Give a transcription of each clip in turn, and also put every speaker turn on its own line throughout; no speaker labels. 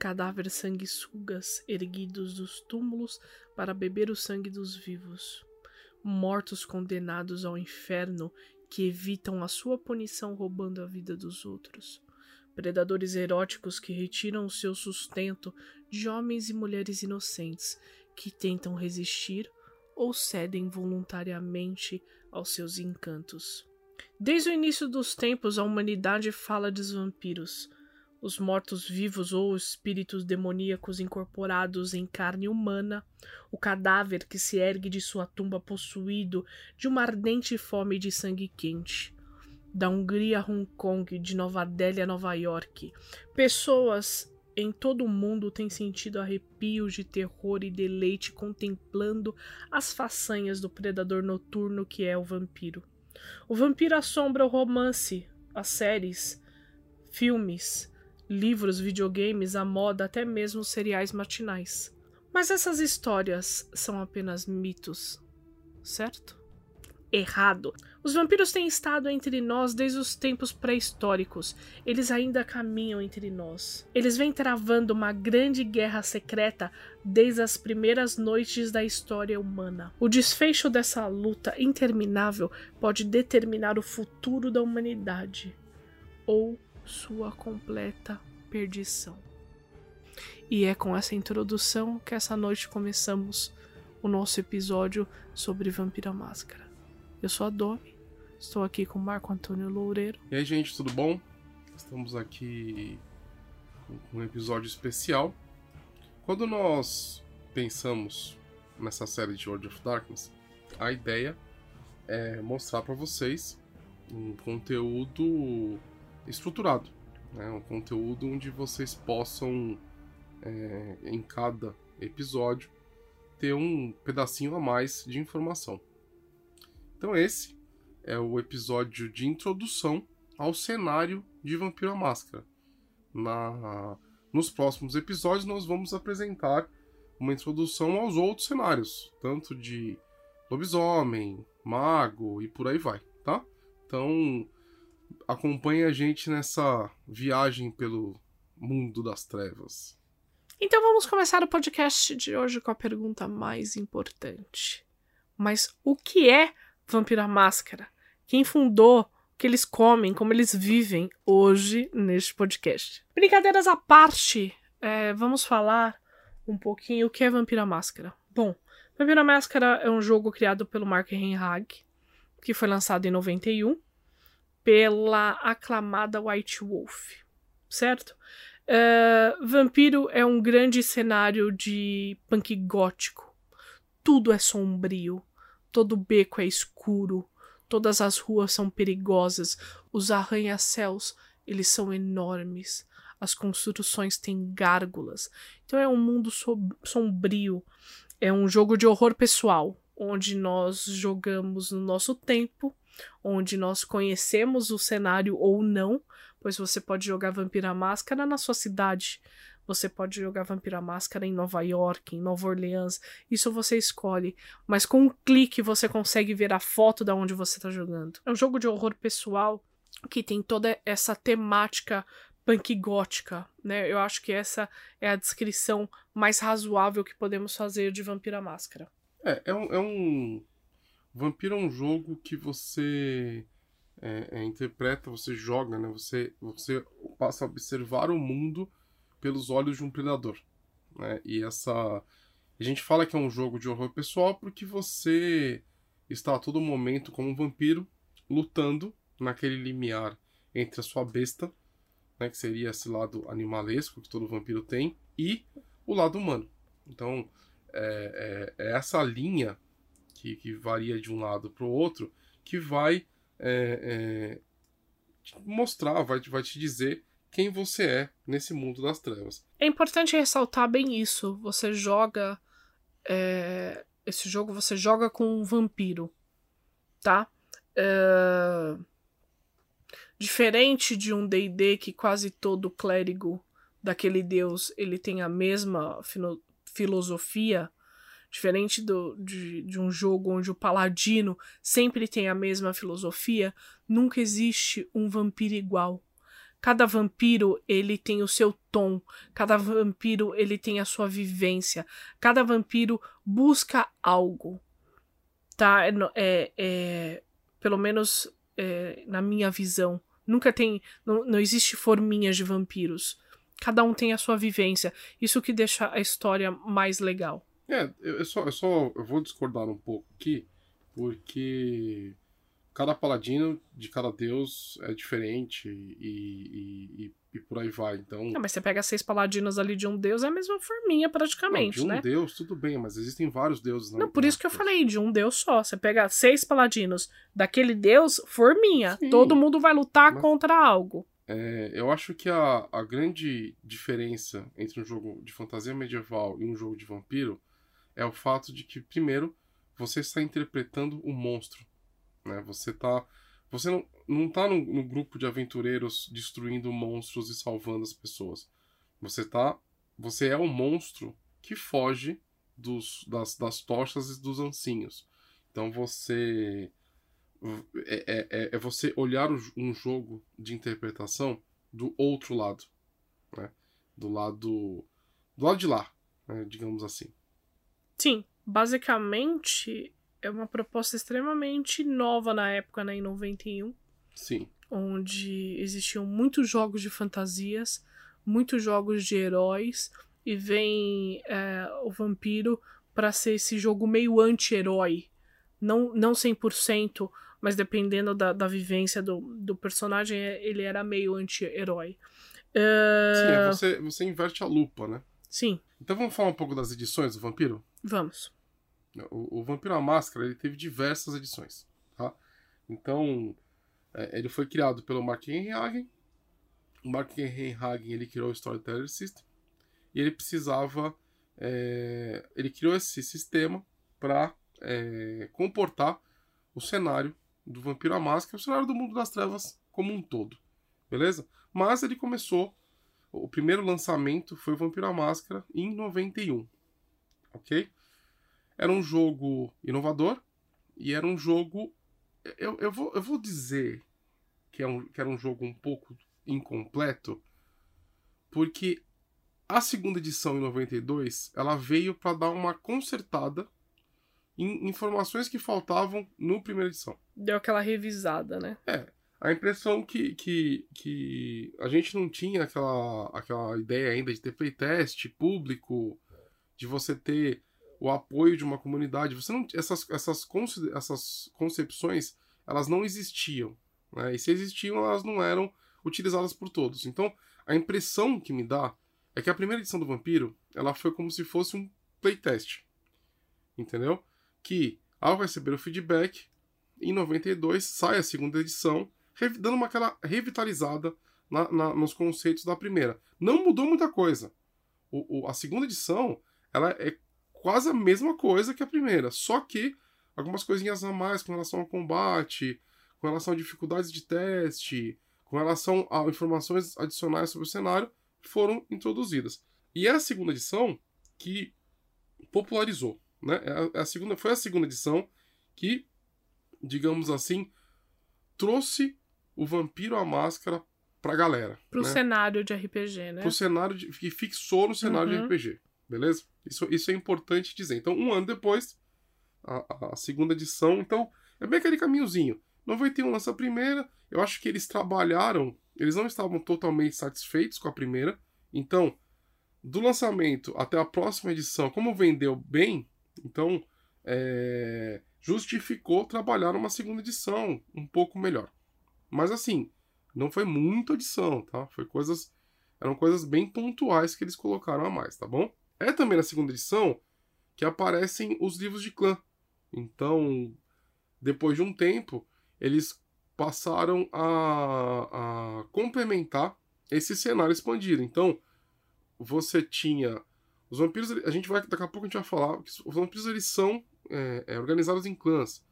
Cadáveres sanguessugas erguidos dos túmulos para beber o sangue dos vivos. Mortos condenados ao inferno que evitam a sua punição roubando a vida dos outros. Predadores eróticos que retiram o seu sustento de homens e mulheres inocentes que tentam resistir ou cedem voluntariamente aos seus encantos. Desde o início dos tempos, a humanidade fala dos vampiros os mortos-vivos ou espíritos demoníacos incorporados em carne humana, o cadáver que se ergue de sua tumba possuído de uma ardente fome de sangue quente. Da Hungria a Hong Kong, de Nova Delhi a Nova York, pessoas em todo o mundo têm sentido arrepios de terror e deleite contemplando as façanhas do predador noturno que é o vampiro. O vampiro assombra o romance, as séries, filmes, livros, videogames, a moda, até mesmo cereais matinais. Mas essas histórias são apenas mitos, certo? Errado. Os vampiros têm estado entre nós desde os tempos pré-históricos. Eles ainda caminham entre nós. Eles vêm travando uma grande guerra secreta desde as primeiras noites da história humana. O desfecho dessa luta interminável pode determinar o futuro da humanidade ou sua completa perdição. E é com essa introdução que essa noite começamos o nosso episódio sobre Vampira Máscara. Eu sou a Domi, estou aqui com Marco Antônio Loureiro.
E aí, gente, tudo bom? Estamos aqui com um episódio especial. Quando nós pensamos nessa série de World of Darkness, a ideia é mostrar para vocês um conteúdo estruturado, né? um conteúdo onde vocês possam, é, em cada episódio, ter um pedacinho a mais de informação. Então, esse é o episódio de introdução ao cenário de Vampiro à Máscara. Na, nos próximos episódios, nós vamos apresentar uma introdução aos outros cenários, tanto de lobisomem, mago e por aí vai, tá? Então, acompanhe a gente nessa viagem pelo mundo das trevas.
Então vamos começar o podcast de hoje com a pergunta mais importante. Mas o que é Vampira Máscara? Quem fundou? O que eles comem? Como eles vivem hoje neste podcast? Brincadeiras à parte, é, vamos falar um pouquinho o que é Vampira Máscara. Bom, Vampira Máscara é um jogo criado pelo Mark Henhag, que foi lançado em 91 pela aclamada White Wolf, certo? Uh, Vampiro é um grande cenário de punk gótico. Tudo é sombrio, todo beco é escuro, todas as ruas são perigosas, os arranha-céus eles são enormes, as construções têm gárgulas. Então é um mundo sombrio, é um jogo de horror pessoal, onde nós jogamos no nosso tempo onde nós conhecemos o cenário ou não, pois você pode jogar Vampira Máscara na sua cidade, você pode jogar Vampira Máscara em Nova York, em Nova Orleans, isso você escolhe, mas com um clique você consegue ver a foto da onde você está jogando. É um jogo de horror pessoal que tem toda essa temática punk gótica, né? Eu acho que essa é a descrição mais razoável que podemos fazer de Vampira Máscara.
É, é um, é um Vampiro é um jogo que você é, é, interpreta, você joga, né? Você, você passa a observar o mundo pelos olhos de um predador. Né? E essa. A gente fala que é um jogo de horror pessoal porque você está a todo momento como um vampiro lutando naquele limiar entre a sua besta, né, que seria esse lado animalesco que todo vampiro tem, e o lado humano. Então, é, é, é essa linha que, que varia de um lado para o outro, que vai é, é, mostrar, vai, vai te dizer quem você é nesse mundo das trevas.
É importante ressaltar bem isso. Você joga é, esse jogo você joga com um vampiro, tá? É, diferente de um D&D que quase todo clérigo daquele deus ele tem a mesma filosofia, diferente do, de, de um jogo onde o paladino sempre tem a mesma filosofia, nunca existe um vampiro igual. Cada vampiro ele tem o seu tom, cada vampiro ele tem a sua vivência, cada vampiro busca algo, tá? É, é, é pelo menos é, na minha visão, nunca tem, não, não existe forminhas de vampiros. Cada um tem a sua vivência. Isso que deixa a história mais legal.
É, eu só, eu só eu vou discordar um pouco aqui, porque cada paladino de cada deus é diferente e, e, e, por aí vai. Então.
mas você pega seis paladinos ali de um deus, é a mesma forminha praticamente,
não, de um
né?
deus, tudo bem, mas existem vários deuses.
Não, por isso que eu falei de um deus só. Você pega seis paladinos daquele deus, forminha. Sim, Todo mundo vai lutar mas... contra algo.
É, eu acho que a, a grande diferença entre um jogo de fantasia medieval e um jogo de vampiro é o fato de que, primeiro, você está interpretando o monstro né? Você tá. Você não, não tá no, no grupo de aventureiros destruindo monstros e salvando as pessoas. Você tá. Você é o monstro que foge dos, das, das tochas e dos ancinhos. Então você. É, é, é, é você olhar um jogo de interpretação do outro lado. Né? Do lado. Do lado de lá, né? digamos assim.
Sim, basicamente é uma proposta extremamente nova na época, né, em 91.
Sim.
Onde existiam muitos jogos de fantasias, muitos jogos de heróis, e vem é, o vampiro para ser esse jogo meio anti-herói. Não, não 100%, mas dependendo da, da vivência do, do personagem, é, ele era meio anti-herói.
Uh... Sim, é você, você inverte a lupa, né?
Sim.
Então vamos falar um pouco das edições do Vampiro?
Vamos.
O, o Vampiro à Máscara ele teve diversas edições. Tá? Então, é, ele foi criado pelo Mark Henry Hagen. O Mark Henry Hagen ele criou o Storyteller System. E ele precisava. É, ele criou esse sistema para é, comportar o cenário do Vampiro à Máscara, o cenário do mundo das trevas como um todo. Beleza? Mas ele começou. O primeiro lançamento foi o Vampiro à Máscara em 91. Ok? Era um jogo inovador e era um jogo. Eu, eu, vou, eu vou dizer que, é um, que era um jogo um pouco incompleto, porque a segunda edição em 92 ela veio para dar uma consertada em informações que faltavam no primeira edição.
Deu aquela revisada, né?
É. A impressão que, que, que a gente não tinha aquela, aquela ideia ainda de ter playtest público, de você ter o apoio de uma comunidade. Você não, essas, essas, conce, essas concepções elas não existiam. Né? E se existiam, elas não eram utilizadas por todos. Então, a impressão que me dá é que a primeira edição do Vampiro ela foi como se fosse um playtest. Entendeu? Que, ao receber o feedback, em 92 sai a segunda edição, dando uma aquela revitalizada na, na, nos conceitos da primeira. Não mudou muita coisa. O, o, a segunda edição ela é quase a mesma coisa que a primeira, só que algumas coisinhas a mais com relação ao combate, com relação a dificuldades de teste, com relação a informações adicionais sobre o cenário foram introduzidas. E é a segunda edição que popularizou, né? É, é a segunda, foi a segunda edição que, digamos assim, trouxe o Vampiro à Máscara pra galera.
Pro
né?
cenário de RPG, né?
Pro cenário de, que fixou no cenário uhum. de RPG. Beleza? Isso, isso é importante dizer. Então, um ano depois, a, a segunda edição. Então, é bem aquele caminhozinho. 91 lança a primeira. Eu acho que eles trabalharam. Eles não estavam totalmente satisfeitos com a primeira. Então, do lançamento até a próxima edição, como vendeu bem, então é, justificou trabalhar uma segunda edição um pouco melhor. Mas assim, não foi muita edição, tá? Foi coisas. Eram coisas bem pontuais que eles colocaram a mais, tá bom? É também na segunda edição que aparecem os livros de clã. Então, depois de um tempo, eles passaram a, a complementar esse cenário expandido. Então, você tinha Os vampiros, a gente vai, daqui a pouco a gente vai falar que os vampiros eles são é, é, organizados em clãs.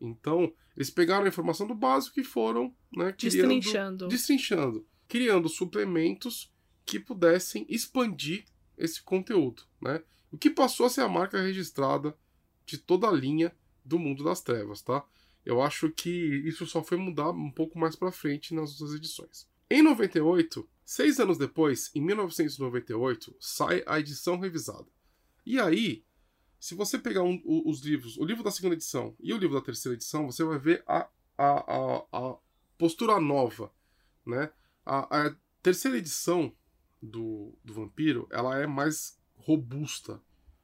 Então, eles pegaram a informação do básico e foram né, criando,
Destrinchando.
destrinchando, criando suplementos que pudessem expandir esse conteúdo. Né? O que passou a ser a marca registrada de toda a linha do mundo das trevas, tá? Eu acho que isso só foi mudar um pouco mais para frente nas outras edições. Em 98, seis anos depois, em 1998, sai a edição revisada. E aí, se você pegar um, os livros, o livro da segunda edição e o livro da terceira edição, você vai ver a, a, a, a postura nova, né? A, a, terceira edição do, do Vampiro, ela é mais robusta.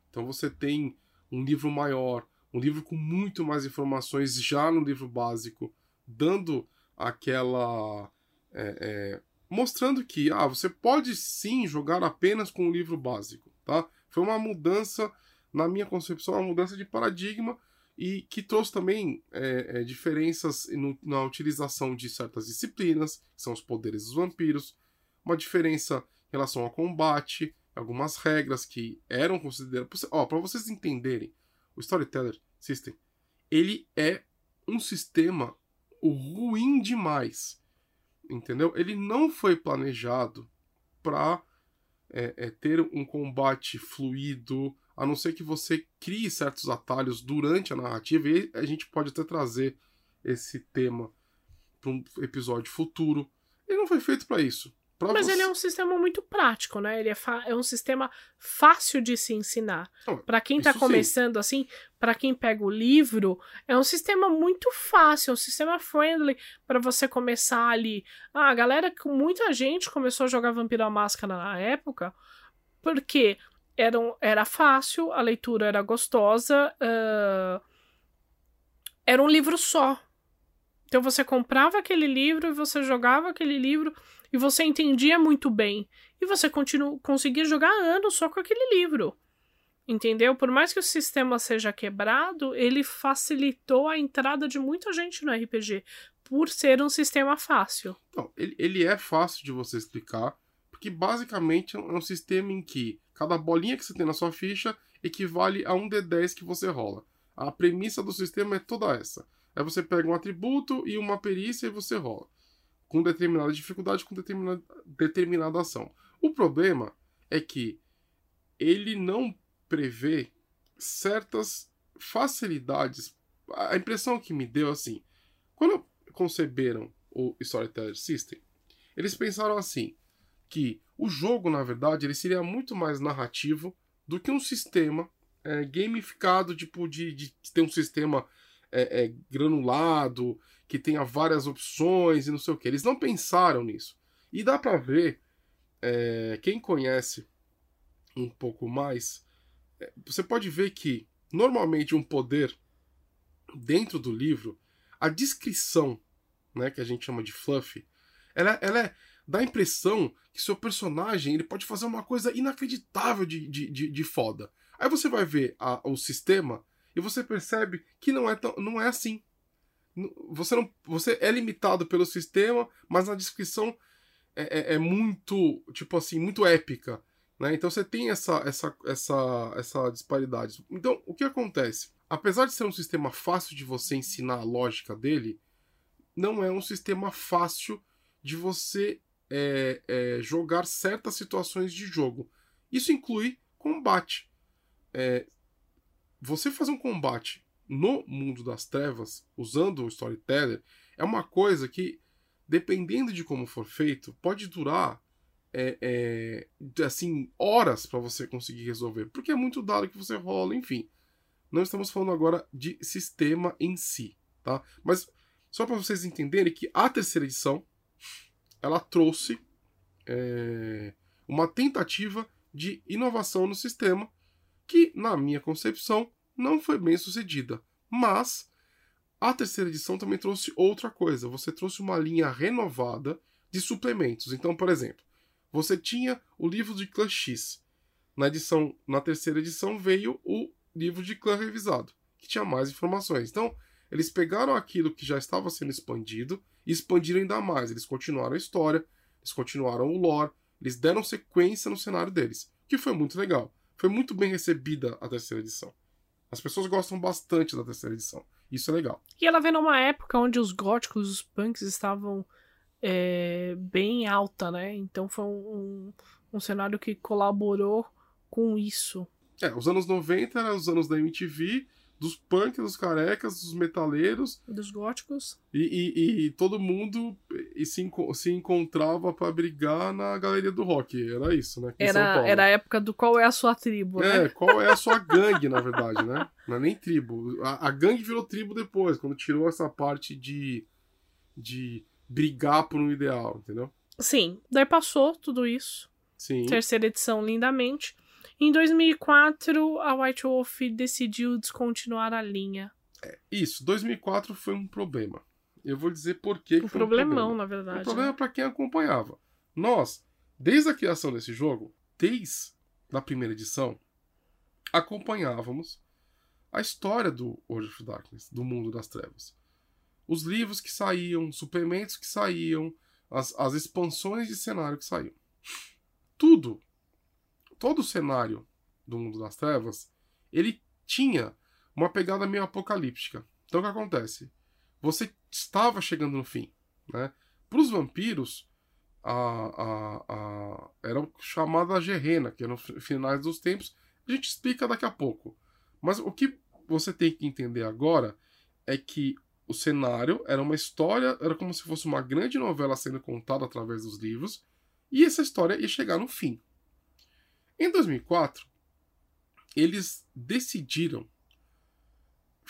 Então você tem um livro maior, um livro com muito mais informações já no livro básico, dando aquela. É, é, mostrando que ah, você pode sim jogar apenas com o livro básico. Tá? Foi uma mudança, na minha concepção, uma mudança de paradigma e que trouxe também é, é, diferenças no, na utilização de certas disciplinas, que são os poderes dos vampiros, uma diferença relação ao combate, algumas regras que eram consideradas. Ó, para vocês entenderem, o Storyteller System, ele é um sistema ruim demais. Entendeu? Ele não foi planejado para é, é, ter um combate fluido, a não ser que você crie certos atalhos durante a narrativa, e a gente pode até trazer esse tema para um episódio futuro. Ele não foi feito para isso.
Mas ele é um sistema muito prático, né? Ele é, é um sistema fácil de se ensinar. Para quem tá começando sim. assim, para quem pega o livro, é um sistema muito fácil, é um sistema friendly para você começar ali. Ah, a galera, muita gente começou a jogar Vampiro à Máscara na época, porque era, um, era fácil, a leitura era gostosa, uh, era um livro só. Então você comprava aquele livro e você jogava aquele livro e você entendia muito bem. E você continu conseguia jogar anos só com aquele livro. Entendeu? Por mais que o sistema seja quebrado, ele facilitou a entrada de muita gente no RPG, por ser um sistema fácil.
Não, ele, ele é fácil de você explicar, porque basicamente é um sistema em que cada bolinha que você tem na sua ficha equivale a um D10 que você rola. A premissa do sistema é toda essa. Aí você pega um atributo e uma perícia e você rola com determinada dificuldade, com determinada, determinada ação. O problema é que ele não prevê certas facilidades. A impressão que me deu assim, quando conceberam o Storyteller System, eles pensaram assim, que o jogo, na verdade, ele seria muito mais narrativo do que um sistema é, gamificado, tipo, de, de ter um sistema é, é, granulado, que tenha várias opções e não sei o que. Eles não pensaram nisso. E dá para ver, é, quem conhece um pouco mais, é, você pode ver que normalmente um poder dentro do livro, a descrição, né, que a gente chama de fluff, ela, ela é, dá a impressão que seu personagem ele pode fazer uma coisa inacreditável de, de, de, de foda. Aí você vai ver a, o sistema e você percebe que não é, tão, não é assim. Você, não, você é limitado pelo sistema, mas na descrição é, é, é muito, tipo assim, muito épica. Né? Então você tem essa, essa, essa, essa disparidade. Então, o que acontece? Apesar de ser um sistema fácil de você ensinar a lógica dele, não é um sistema fácil de você é, é, jogar certas situações de jogo. Isso inclui combate. É, você fazer um combate no mundo das trevas, usando o storyteller, é uma coisa que, dependendo de como for feito, pode durar é, é, assim horas para você conseguir resolver, porque é muito dado que você rola, enfim. Não estamos falando agora de sistema em si, tá? Mas só para vocês entenderem que a terceira edição ela trouxe é, uma tentativa de inovação no sistema que, na minha concepção, não foi bem sucedida. Mas a terceira edição também trouxe outra coisa. Você trouxe uma linha renovada de suplementos. Então, por exemplo, você tinha o livro de clã X. Na edição, na terceira edição veio o livro de clã revisado, que tinha mais informações. Então, eles pegaram aquilo que já estava sendo expandido e expandiram ainda mais. Eles continuaram a história, eles continuaram o lore, eles deram sequência no cenário deles, que foi muito legal. foi muito bem recebida a terceira edição. As pessoas gostam bastante da terceira edição. Isso é legal.
E ela vem numa época onde os góticos, os punks estavam é, bem alta, né? Então foi um, um cenário que colaborou com isso.
É, os anos 90 eram os anos da MTV, dos punks, dos carecas, dos metaleiros.
Dos góticos.
E, e, e todo mundo e se, se encontrava para brigar na galeria do rock. Era isso, né?
Era, era a época do qual é a sua tribo,
é,
né?
qual é a sua gangue, na verdade, né? Não é nem tribo. A, a gangue virou tribo depois, quando tirou essa parte de, de brigar por um ideal, entendeu?
Sim. Daí passou tudo isso.
Sim.
Terceira edição, lindamente. Em 2004, a White Wolf decidiu descontinuar a linha.
É, isso, 2004 foi um problema. Eu vou dizer por que,
Um
um
problemão,
problema.
na verdade.
Um problema
né?
para quem acompanhava. Nós, desde a criação desse jogo, desde a primeira edição, acompanhávamos a história do World of Darkness, do mundo das trevas. Os livros que saíam, os suplementos que saíam, as, as expansões de cenário que saíam. Tudo, todo o cenário do mundo das trevas, ele tinha uma pegada meio apocalíptica. Então o que acontece? Você estava chegando no fim. Né? Para os vampiros, a, a, a, era chamada Gerena, que eram os finais dos tempos. A gente explica daqui a pouco. Mas o que você tem que entender agora é que o cenário era uma história, era como se fosse uma grande novela sendo contada através dos livros, e essa história ia chegar no fim. Em 2004, eles decidiram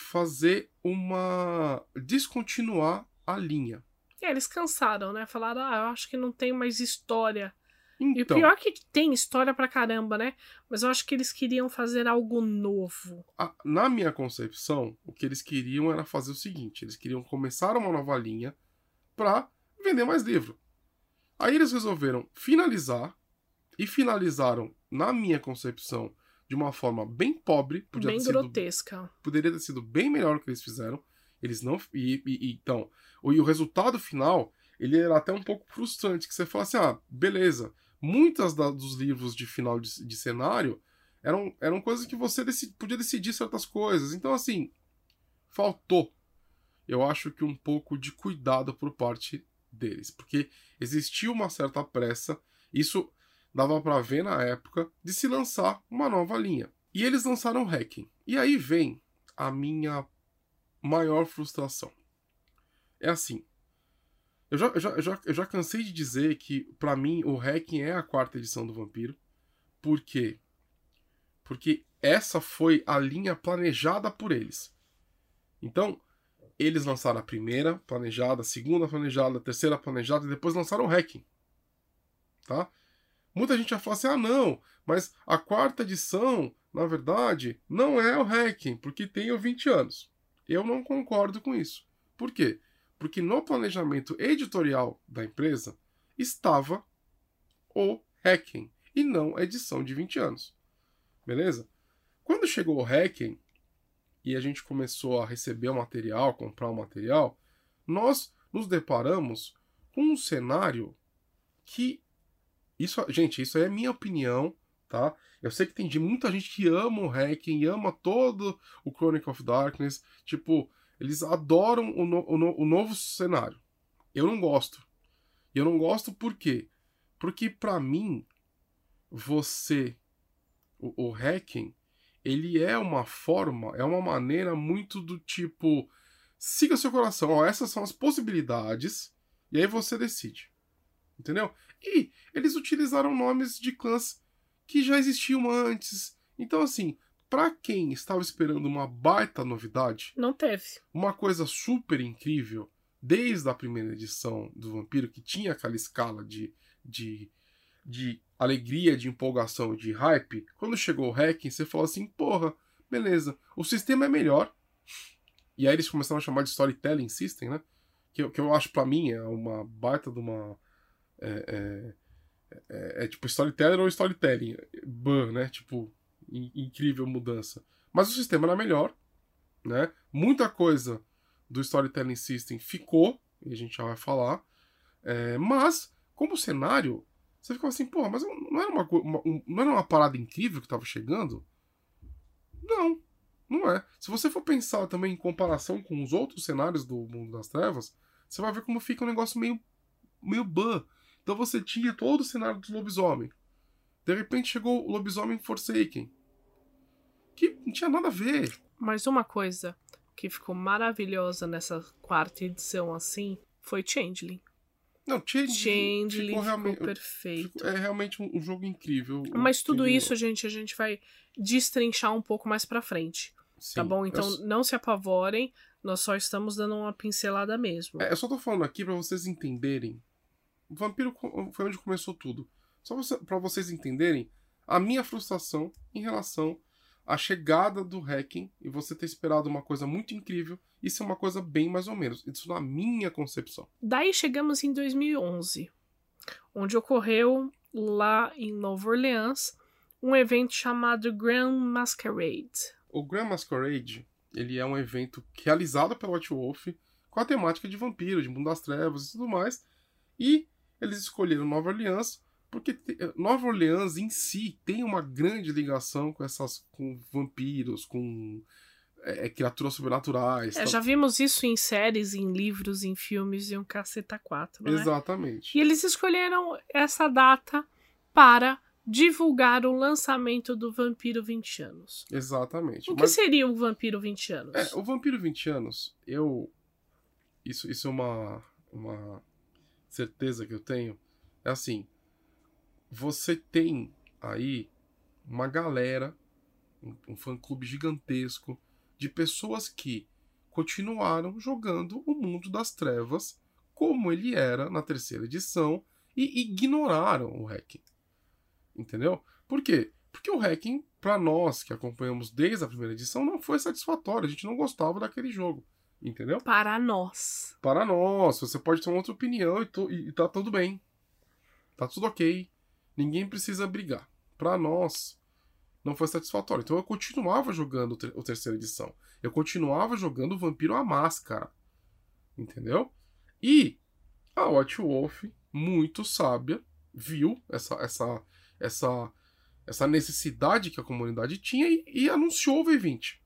fazer uma. descontinuar a linha.
É, eles cansaram, né? Falaram, ah, eu acho que não tem mais história. E o
Então,
pior é que tem história pra caramba, né? Mas eu acho que eles queriam fazer algo novo.
a- na minha concepção, o que eles queriam era fazer o seguinte: eles queriam começar uma nova linha para vender mais livro. Aí eles resolveram finalizar e finalizaram, na minha concepção, de uma forma bem pobre, podia
bem
ter sido
grotesca.
poderia ter sido bem melhor o que eles fizeram. Eles não. E, e- então, o, e o resultado final, ele era até um pouco frustrante, que você fala assim, ah, beleza. Muitas da- dos livros de final de, de cenário eram, eram coisas que você deci- podia decidir certas coisas. Então, assim, faltou. Eu acho que um pouco de cuidado por parte deles, porque existia uma certa pressa. Isso dava pra ver na época de se lançar uma nova linha. E eles lançaram o Hacking. E aí vem a minha maior frustração. É assim. Eu já, eu já, eu já, eu já cansei de dizer que, pra mim, o Hacking é a quarta edição do Vampiro. Por quê? Porque essa foi a linha planejada por eles. Então, eles lançaram a primeira planejada, a segunda planejada, a terceira planejada e depois lançaram o Hacking. Tá? Muita gente vai falar assim: ah, não, mas a quarta edição, na verdade, não é o Hacking, porque tem o 20 anos. Eu não concordo com isso. Por quê? Porque no planejamento editorial da empresa estava o Hacking e não a edição de 20 anos. Beleza? Quando chegou o Hacking e a gente começou a receber o material, comprar o material, nós nos deparamos com um cenário que isso, gente, isso aí é minha opinião, tá? Eu sei que tem de- muita gente que ama o Hacking, ama todo o Chronicle of Darkness, tipo, eles adoram o, no- o no- o novo cenário. Eu não gosto. E eu não gosto por quê? Porque pra mim, você, o, o Hacking, ele é uma forma, é uma maneira muito do tipo, siga seu coração, ó, essas são as possibilidades, e aí você decide. Entendeu? E eles utilizaram nomes de clãs que já existiam antes. Então, assim, pra quem estava esperando uma baita novidade,
Não teve.
uma coisa super incrível, desde a primeira edição do Vampiro, que tinha aquela escala de, de, de alegria, de empolgação, de hype, quando chegou o Hacking, você falou assim, porra, beleza, o sistema é melhor. E aí eles começaram a chamar de Storytelling System, né? Que, eu- que eu acho pra mim é uma baita de uma. É, é, é- é tipo storyteller ou storytelling. Ban, né? Tipo, in- incrível mudança. Mas o sistema era melhor, né? Muita coisa do Storytelling System ficou, e a gente já vai falar. É, mas, como cenário, Você ficava assim, porra, mas não era uma, uma, não era uma parada incrível que tava chegando? Não, não é. Se você for pensar também em comparação com os outros cenários do Mundo das Trevas, você vai ver como fica um negócio meio, meio ban. Então você tinha todo o cenário do lobisomem. De repente chegou o lobisomem Forsaken. Que não tinha nada a ver.
Mas uma coisa que ficou maravilhosa nessa quarta edição assim foi Changeling.
Não, Changeling,
Changeling
ficou,
ficou
realmente,
perfeito.
ficou- é realmente um, um jogo incrível.
Mas tudo isso, gente, a gente vai destrinchar um pouco mais pra frente,
Sim,
tá bom?
eu
Então
s-
não se apavorem, nós só estamos dando uma pincelada mesmo.
É, eu só tô falando aqui pra vocês entenderem. O Vampiro foi onde começou tudo. Só pra vocês entenderem a minha frustração em relação à chegada do hacking e você ter esperado uma coisa muito incrível e ser uma coisa bem mais ou menos. Isso na minha concepção.
Daí chegamos em 2011, onde ocorreu lá em Nova Orleans um evento chamado Grand Masquerade.
O Grand Masquerade, ele é um evento realizado pela White Wolf com a temática de vampiro, de mundo das trevas e tudo mais. E eles escolheram Nova Orleans porque te- Nova Orleans em si tem uma grande ligação com essas com vampiros, com é, é, criaturas sobrenaturais.
É,
tá?
já vimos isso em séries, em livros, em filmes e um caceta 4, né?
Exatamente.
E eles escolheram essa data para divulgar o lançamento do Vampiro 20 anos.
Exatamente.
O que
Mas-
seria o Vampiro 20 anos?
É, o Vampiro 20 anos, eu. Isso, isso é uma, uma certeza que eu tenho. É assim: você tem aí uma galera, um, um fã-clube gigantesco, de pessoas que continuaram jogando o mundo das trevas como ele era na terceira edição e ignoraram o hacking. Entendeu? Por quê? Porque o hacking, para nós que acompanhamos desde a primeira edição, não foi satisfatório. A gente não gostava daquele jogo. Entendeu?
Para nós.
Para nós, você pode ter uma outra opinião e, to- e- tá tudo bem. Tá tudo ok. Ninguém precisa brigar. Para nós, não foi satisfatório. Então eu continuava jogando o ter- o terceira edição. Eu continuava jogando o Vampiro à Máscara. Entendeu? E a Watch Wolf, muito sábia, viu essa, essa, essa, essa necessidade que a comunidade tinha e, e anunciou o V20.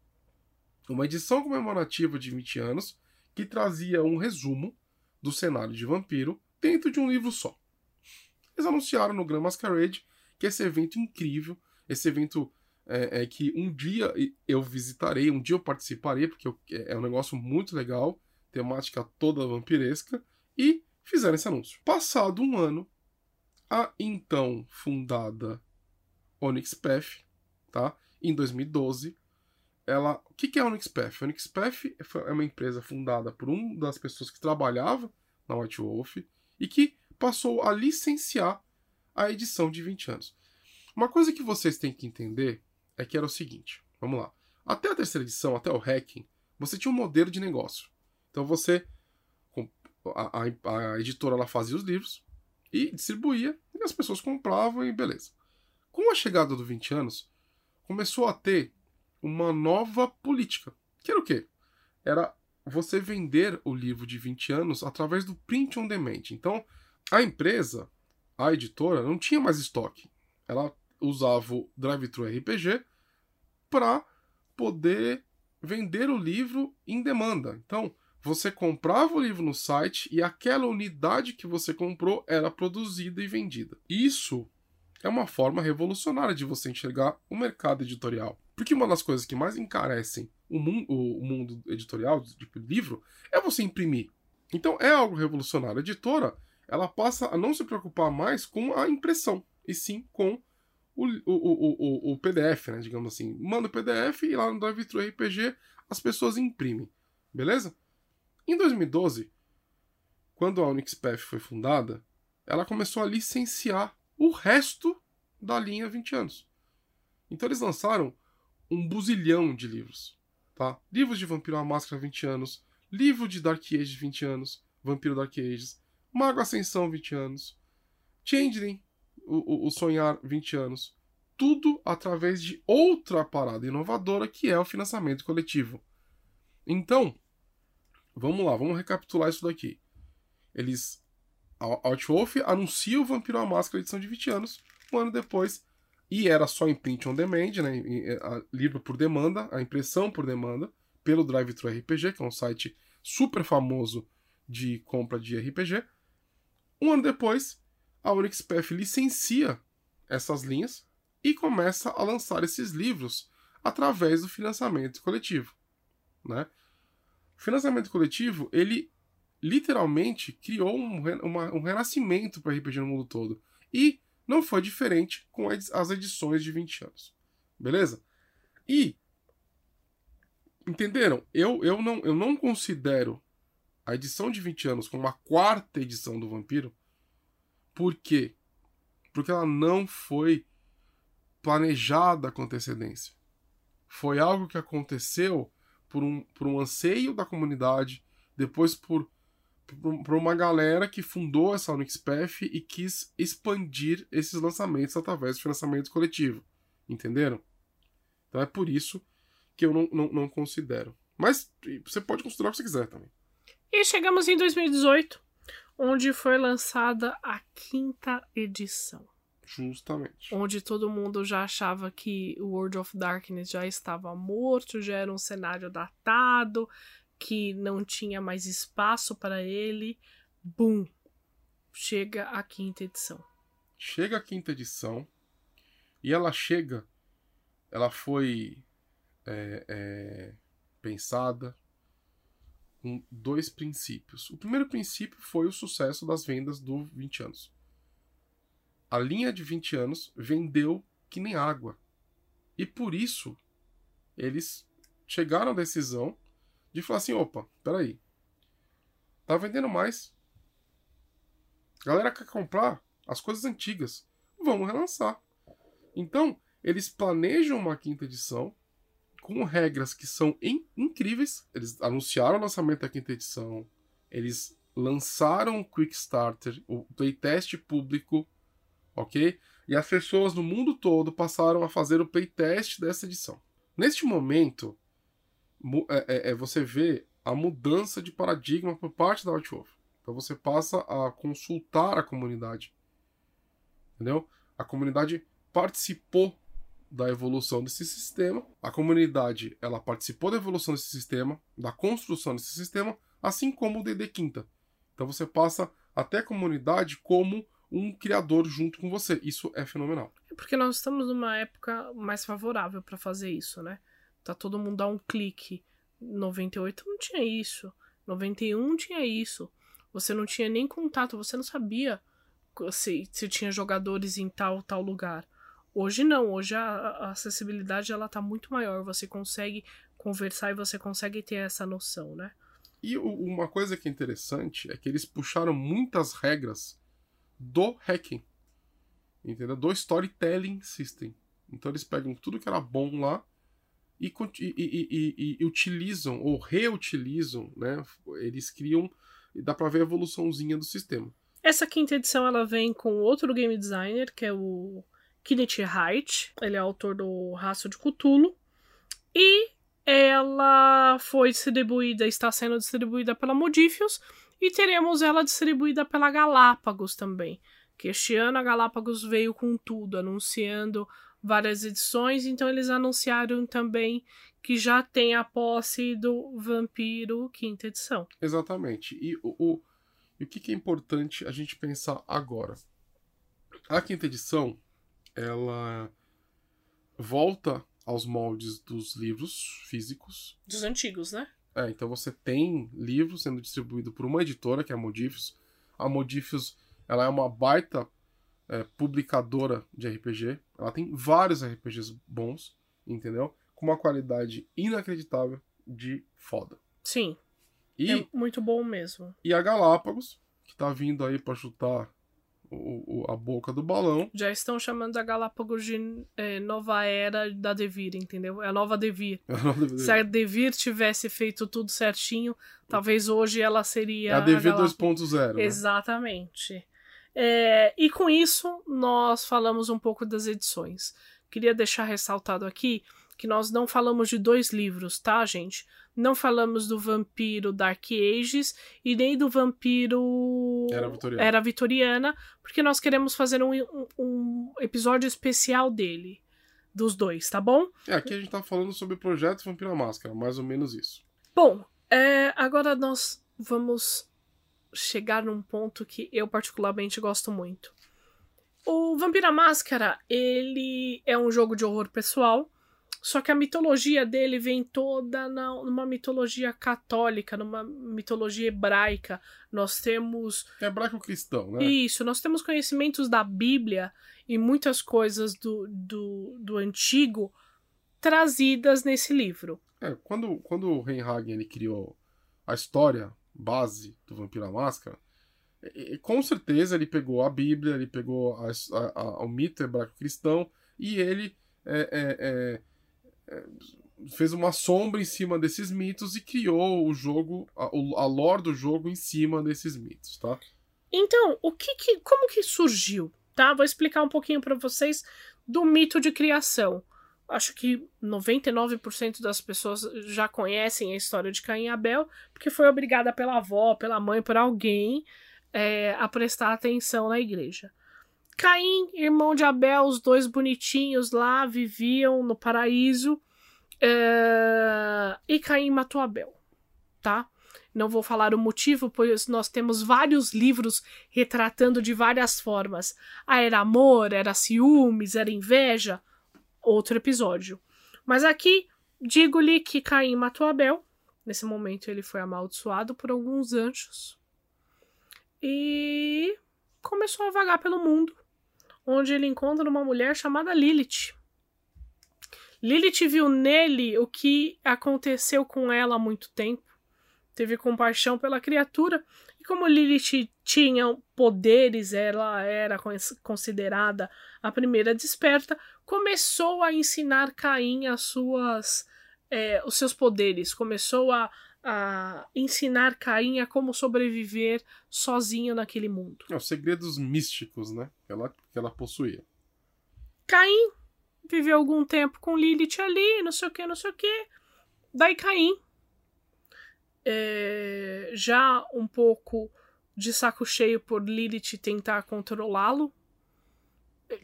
Uma edição comemorativa de 20 anos que trazia um resumo do cenário de vampiro dentro de um livro só. Eles anunciaram no Grand Masquerade que esse evento incrível, esse evento é, é, que um dia eu visitarei, um dia eu participarei, porque eu- é um negócio muito legal, temática toda vampiresca, e fizeram esse anúncio. Passado um ano, a então fundada Onyx Path, tá? Em 2012, ela. O que que é a Onyx Path? A Onyx Path foi- é uma empresa fundada por uma das pessoas que trabalhava na White Wolf e que passou a licenciar a edição de 20 anos. Uma coisa que vocês têm que entender é que era o seguinte: vamos lá. Até a terceira edição, até o hacking, você tinha um modelo de negócio. Então você. A, a- a editora ela fazia os livros e distribuía, e as pessoas compravam e beleza. Com a chegada do 20 anos, começou a ter uma nova política. Que era o quê? Era você vender o livro de 20 anos através do print on demand. Então, a empresa, a editora, não tinha mais estoque. Ela usava o Drive-Thru RPG para poder vender o livro em demanda. Então, você comprava o livro no site e aquela unidade que você comprou era produzida e vendida. Isso é uma forma revolucionária de você enxergar o mercado editorial. Porque uma das coisas que mais encarecem o, mun- o- mundo editorial, tipo livro, é você imprimir. Então é algo revolucionário. A editora ela passa a não se preocupar mais com a impressão, e sim com o, o, o, o, PDF, né? Digamos assim. Manda o PDF e lá no Drive-Thru RPG as pessoas imprimem. Beleza? Em 2012, quando a Onyx Path foi fundada, ela começou a licenciar o resto da linha 20 anos. Então eles lançaram um buzilhão de livros, tá? Livros de Vampiro à Máscara 20 anos, livro de Dark Age 20 anos, Vampiro Dark Ages, Mago Ascensão 20 anos, Changeling, o, o, o Sonhar 20 anos. Tudo através de outra parada inovadora que é o financiamento coletivo. Então, vamos lá, vamos recapitular isso daqui. Eles a Outwolf anuncia o Vampiro à Máscara edição de 20 anos, um ano depois, e era só em print on demand, né, livro por demanda, a impressão por demanda, pelo Drive-Thru RPG, que é um site super famoso de compra de RPG. Um ano depois, a OnyxPath licencia essas linhas e começa a lançar esses livros através do financiamento coletivo, né? O financiamento coletivo, ele literalmente criou um, uma, um renascimento para RPG no mundo todo. E não foi diferente com as edições de 20 anos. Beleza? E entenderam? Eu, eu, não, eu não considero a edição de 20 anos como a quarta edição do Vampiro. Por quê? Porque ela não foi planejada com antecedência. Foi algo que aconteceu por um, por um anseio da comunidade, depois por, por uma galera que fundou essa Unixpath e quis expandir esses lançamentos através do financiamento coletivo. Entenderam? Então é por isso que eu não, não, não considero. Mas você pode considerar o que você quiser também.
E chegamos em 2018, onde foi lançada a quinta edição.
Justamente.
Onde todo mundo já achava que o World of Darkness já estava morto, já era um cenário datado, que não tinha mais espaço para ele. Bum! Chega a quinta edição.
Chega a quinta edição. E ela chega. Ela foi é, é, pensada com dois princípios. O primeiro princípio foi o sucesso das vendas do 20 anos a linha de 20 anos vendeu que nem água. E por isso eles chegaram à decisão de falar assim: opa, peraí. Tá vendendo mais. A galera quer comprar as coisas antigas. Vamos relançar. Então, eles planejam uma quinta edição com regras que são in incríveis. Eles anunciaram o lançamento da quinta edição. Eles lançaram o Quick Starter, o playtest público ok? E as pessoas no mundo todo passaram a fazer o playtest dessa edição. Neste momento, é, é, é, você vê a mudança de paradigma por parte da Outwolf. Então você passa a consultar a comunidade. Entendeu? A comunidade participou da evolução desse sistema. A comunidade, ela participou da evolução desse sistema, da construção desse sistema, assim como o DD Quinta. Então você passa até a comunidade como um criador junto com você. Isso é fenomenal.
É porque nós estamos numa época mais favorável para fazer isso, né? Tá todo mundo a um clique. 98 não tinha isso. 91 tinha isso. Você não tinha nem contato, você não sabia se, se tinha jogadores em tal tal lugar. Hoje não, hoje a, a acessibilidade ela tá muito maior, você consegue conversar e você consegue ter essa noção, né?
E uma coisa que é interessante é que eles puxaram muitas regras do hacking. Entendeu? Do storytelling system. Então eles pegam tudo que era bom lá e, e, e, utilizam ou reutilizam, né? Eles criam e dá para ver a evoluçãozinha do sistema.
Essa quinta edição ela vem com outro game designer, que é o Kenichi Height. Ele é autor do Raço de Cthulhu. E ela foi distribuída, está sendo distribuída pela Modifius e teremos ela distribuída pela Galápagos também. Que este ano a Galápagos veio com tudo, anunciando várias edições, então eles anunciaram também que já tem a posse do Vampiro quinta edição.
Exatamente. E o, o, e o que, que é importante a gente pensar agora? A quinta edição, ela volta aos moldes dos livros físicos.
Dos antigos, né?
É, então você tem livro sendo distribuído por uma editora, que é a Modifius. A Modifius, ela é uma baita é, publicadora de RPG. Ela tem vários RPGs bons, entendeu? Com uma qualidade inacreditável de foda.
Sim. E, é muito bom mesmo.
E a Galápagos, que tá vindo aí para chutar o, o, a boca do balão.
Já estão chamando a Galápagos de é, nova era da Devir, entendeu? É a nova Devir. É Se a Devir tivesse feito tudo certinho, talvez hoje ela seria. É
a Devir 2.0. Né?
Exatamente. É, e com isso, nós falamos um pouco das edições. Queria deixar ressaltado aqui que nós não falamos de dois livros, tá, gente? Não falamos do vampiro Dark Ages e nem do vampiro
Era Vitoriana,
Era Vitoriana porque nós queremos fazer um, um, um episódio especial dele, dos dois, tá bom?
É, aqui a gente tá falando sobre o projeto Vampiro à Máscara, mais ou menos isso.
Bom, é, agora nós vamos chegar num ponto que eu particularmente gosto muito. O Vampiro à Máscara, ele é um jogo de horror pessoal, só que a mitologia dele vem toda na, numa mitologia católica, numa mitologia hebraica. Nós temos.
É hebraico-cristão, né?
Isso, nós temos conhecimentos da Bíblia e muitas coisas do, do, do antigo trazidas nesse livro.
É, quando, quando o Reinhagen ele criou a história base do Vampiro à Máscara, e, e, com certeza ele pegou a Bíblia, ele pegou a, a, a, o mito hebraico-cristão e ele é, é, é, fez uma sombra em cima desses mitos e criou o jogo, a, a lore do jogo em cima desses mitos, tá?
Então, o que, que como que surgiu, tá? Vou explicar um pouquinho para vocês do mito de criação. Acho que 99% das pessoas já conhecem a história de Caim e Abel, porque foi obrigada pela avó, pela mãe, por alguém é, a prestar atenção na igreja. Caim, irmão de Abel, os dois bonitinhos lá viviam no paraíso. É... E Caim matou Abel, tá? Não vou falar o motivo, pois nós temos vários livros retratando de várias formas. Ah, era amor, era ciúmes, era inveja. Outro episódio. Mas aqui, digo-lhe que Caim matou Abel. Nesse momento ele foi amaldiçoado por alguns anjos. E começou a vagar pelo mundo onde ele encontra uma mulher chamada Lilith. Lilith viu nele o que aconteceu com ela há muito tempo, teve compaixão pela criatura, e como Lilith tinha poderes, ela era considerada a primeira desperta, começou a ensinar Caim as suas, é, os seus poderes, começou a, a ensinar Caim a como sobreviver sozinho naquele mundo.
É, os segredos místicos, né? Que ela, que ela possuía.
Caim viveu algum tempo com Lilith ali, não sei o que, não sei o que. Daí Caim, é, já um pouco de saco cheio por Lilith tentar controlá-lo,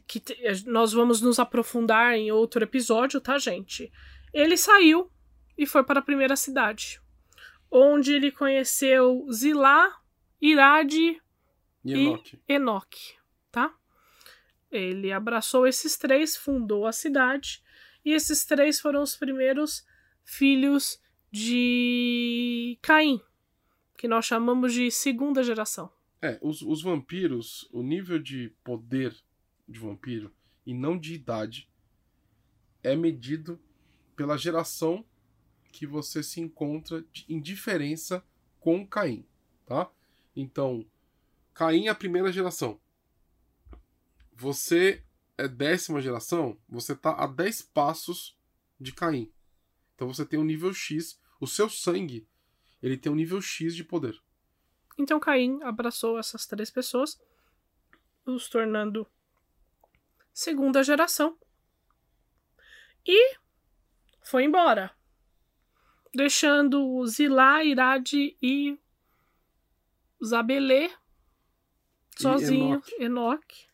que nós vamos nos aprofundar em outro episódio, tá, gente? Ele saiu e foi para a primeira cidade, onde ele conheceu Zilá, Irade
e Enoch.
e Enoch, tá? Ele abraçou esses três, fundou a cidade, e esses três foram os primeiros filhos de Caim, que nós chamamos de segunda geração.
É, os, os vampiros, o nível de poder de vampiro e não de idade é medido pela geração que você se encontra em diferença com Caim, tá? Então, Caim é a primeira geração. Você é décima geração, você tá a 10 passos de Caim. Então você tem um nível X, o seu sangue, ele tem um nível X de poder.
Então Caim abraçou essas três pessoas, os tornando segunda geração. E foi embora. Deixando Zilá, Irade e Zabelê sozinho.
Enoch.
Enoch.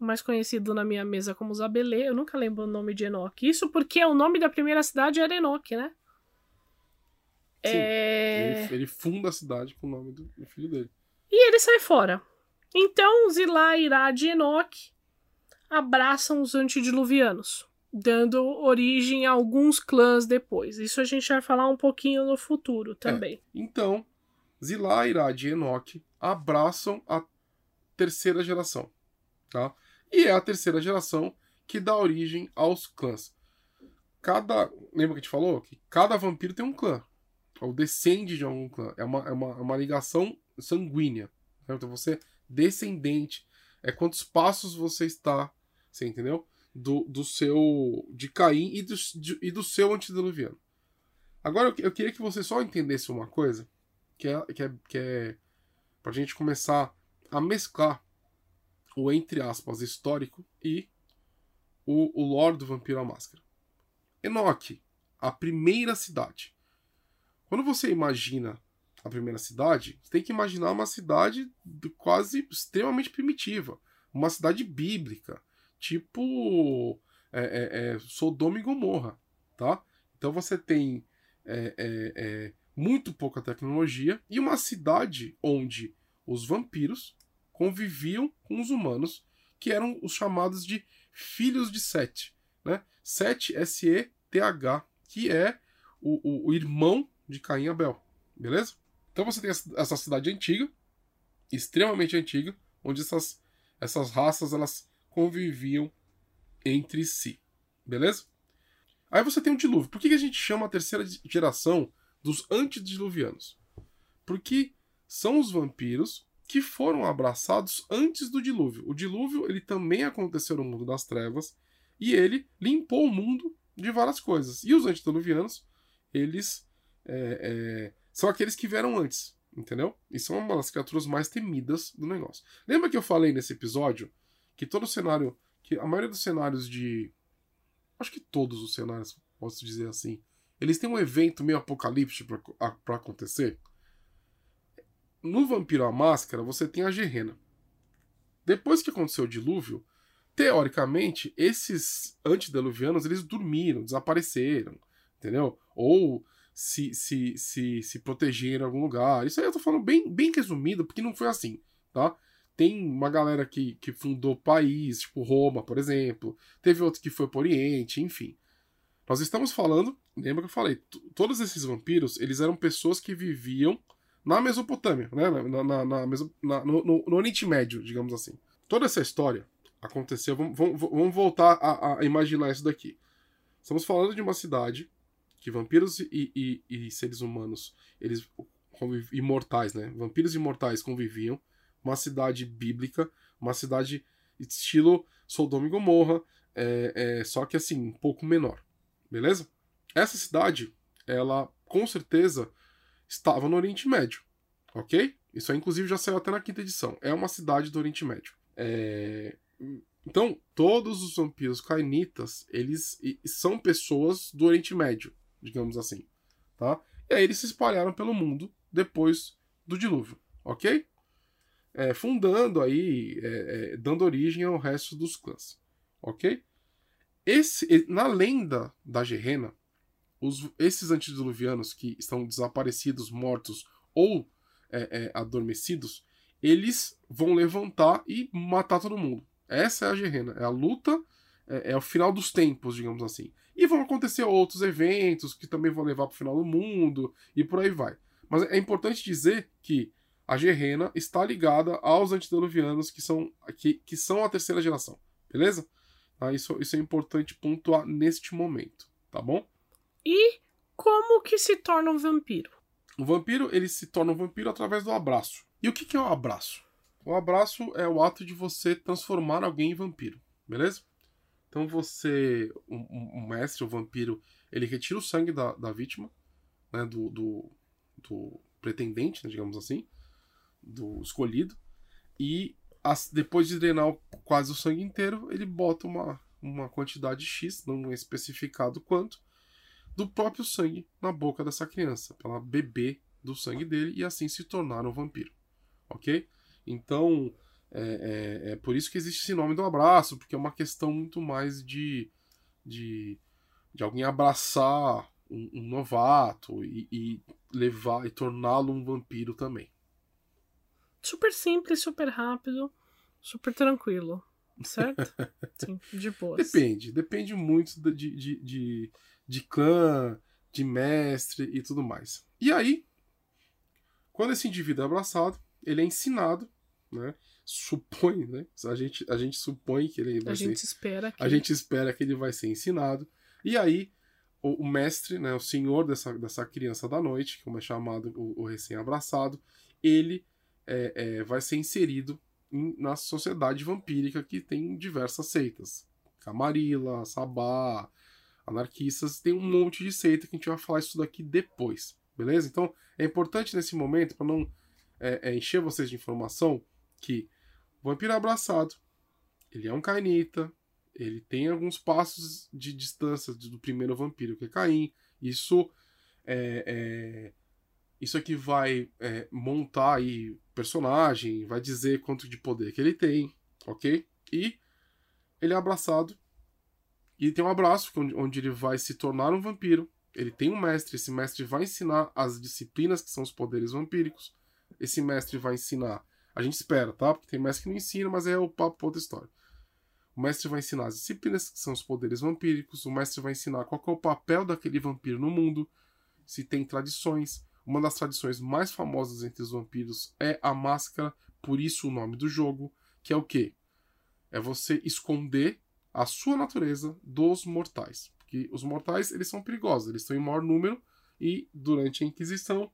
Mais conhecido na minha mesa como Zabelê. Eu nunca lembro o nome de Enoch. Isso porque o nome da primeira cidade era Enoch, né? É...
Ele, ele funda a cidade com o nome do, do filho dele.
E ele sai fora. Então, Zilá, Irad e Enoch abraçam os antediluvianos, dando origem a alguns clãs depois. Isso a gente vai falar um pouquinho no futuro também.
Então, Zilá, Irad e Enoch abraçam a terceira geração. Tá? E é a terceira geração que dá origem aos clãs. Cada. Lembra que a gente falou? Que cada vampiro tem um clã. Ou descende de algum clã. É uma, é uma, é uma ligação sanguínea. né? Então você é descendente. É quantos passos você está. Você entendeu? Do, do seu. De Caim e do, de- e do seu antediluviano. Agora eu, eu queria que você só entendesse uma coisa. Que é, que é, que é pra gente começar a mesclar o entre aspas histórico e o, o lore do Vampiro à Máscara. Enoch, a primeira cidade. Quando você imagina a primeira cidade, você tem que imaginar uma cidade quase extremamente primitiva, uma cidade bíblica, tipo é, é, é, Sodoma e Gomorra, tá? Então você tem é, é, é, muito pouca tecnologia e uma cidade onde os vampiros conviviam com os humanos, que eram os chamados de filhos de Sete, né? Sete, S-E-T-H, que é o, o, o irmão de Caim e Abel, beleza? Então você tem essa cidade antiga, extremamente antiga, onde essas, essas raças elas conviviam entre si, beleza? Aí você tem o dilúvio. Por que a gente chama a terceira geração dos antediluvianos? Porque são os vampiros que foram abraçados antes do dilúvio. O dilúvio ele também aconteceu no mundo das trevas e ele limpou o mundo de várias coisas. E os antediluvianos, eles é, é, são aqueles que vieram antes, entendeu? E são uma das criaturas mais temidas do negócio. Lembra que eu falei nesse episódio que todo cenário, que a maioria dos cenários de acho que todos os cenários, posso dizer assim, eles têm um evento meio apocalíptico para acontecer. No Vampiro à Máscara, você tem a Gerena. Depois que aconteceu o dilúvio, teoricamente, esses antediluvianos, eles dormiram, desapareceram, entendeu? Ou se, se, se, se protegeram em algum lugar. Isso aí eu tô falando bem, bem resumido, porque não foi assim, tá? Tem uma galera que, que fundou país, tipo Roma, por exemplo. Teve outro que foi para o Oriente, enfim. Nós estamos falando, lembra que eu falei, todos esses vampiros, eles eram pessoas que viviam na Mesopotâmia, né? Na, na, na, na no, no, no, Oriente Médio, digamos assim. Toda essa história aconteceu. Vamos, vamos, vamos voltar a, a, imaginar isso daqui. Estamos falando de uma cidade que vampiros e, e, e seres humanos, eles imortais, né? Vampiros imortais conviviam uma cidade bíblica, uma cidade estilo Sodoma e Gomorra, é, é, só que assim, um pouco menor. Beleza? Essa cidade, ela com certeza estava no Oriente Médio, ok? Isso aí, inclusive, já saiu até na quinta edição. É uma cidade do Oriente Médio. É... Então, todos os vampiros cainitas, eles são pessoas do Oriente Médio, digamos assim, tá? E aí eles se espalharam pelo mundo depois do dilúvio, ok? é, fundando aí, é, é, dando origem ao resto dos clãs, ok? Esse, na lenda da Gerena, os, esses antediluvianos que estão desaparecidos, mortos ou é, é, adormecidos, eles vão levantar e matar todo mundo. Essa é a Gerena, é a luta, é, é o final dos tempos, digamos assim. E vão acontecer outros eventos que também vão levar para o final do mundo e por aí vai. Mas é importante dizer que a Gerena está ligada aos antediluvianos que são, que, que são a terceira geração, beleza? Tá? Isso, isso é importante pontuar neste momento, tá bom?
E como que se torna um vampiro?
O vampiro, ele se torna um vampiro através do abraço. E o que, que é o abraço? O abraço é o ato de você transformar alguém em vampiro, beleza? Então você, um, um mestre, o um vampiro, ele retira o sangue da, da vítima, né, do, do, do pretendente, né, digamos assim, do escolhido. E as, depois de drenar quase o sangue inteiro, ele bota uma, uma quantidade X, não é especificado quanto, do próprio sangue na boca dessa criança, para ela beber do sangue dele e assim se tornar um vampiro. Ok? Então, é, é, é, por isso que existe esse nome do abraço, porque é uma questão muito mais de, de, de alguém abraçar um, um novato e, e levar e torná-lo um vampiro também
super simples, super rápido, super tranquilo. Certo? Sim, de boa.
Depende, depende muito de, de, de, de clã, de mestre e tudo mais. E aí, quando esse indivíduo é abraçado, ele é ensinado, né? Supõe, né? A gente, a gente supõe que ele vai
a
ser.
Gente espera que...
A gente espera que ele vai ser ensinado. E aí, o, o, mestre, né, o senhor dessa, dessa criança da noite, como é chamado o, o recém-abraçado, ele é, é, vai ser inserido em, na sociedade vampírica que tem diversas seitas. Camarilla, Sabá, anarquistas, tem um monte de seita que a gente vai falar isso daqui depois, beleza? Então é importante nesse momento, para não é, é, encher vocês de informação, que vampiro abraçado, ele é um cainita, ele tem alguns passos de distância do primeiro vampiro, que é Caim. Isso é, é isso aqui vai é, montar aí personagem, vai dizer quanto de poder que ele tem, ok? E ele é abraçado e tem um abraço onde ele vai se tornar um vampiro. Ele tem um mestre, esse mestre vai ensinar as disciplinas que são os poderes vampíricos. Esse mestre vai ensinar. A gente espera, tá? Porque tem mestre que não ensina, mas é o papo outra história. O mestre vai ensinar as disciplinas que são os poderes vampíricos. O mestre vai ensinar qual é o papel daquele vampiro no mundo, se tem tradições. Uma das tradições mais famosas entre os vampiros é a máscara, por isso o nome do jogo, que é o quê? É você esconder a sua natureza dos mortais. Porque os mortais, eles são perigosos, eles estão em maior número e durante a Inquisição,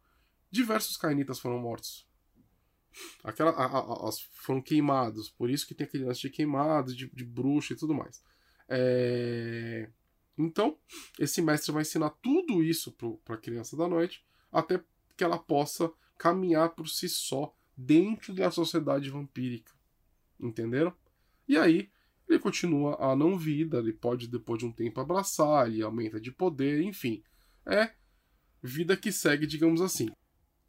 diversos cainitas foram mortos. Aquela, a, a, a, foram queimados, por isso que tem aquele lance de queimados, de, de bruxa e tudo mais. É... Então, esse mestre vai ensinar tudo isso para a criança da noite, até que ela possa caminhar por si só dentro da sociedade vampírica. Entenderam? E aí, ele continua a não vida, ele pode depois de um tempo abraçar, ele aumenta de poder, enfim. É vida que segue, digamos assim.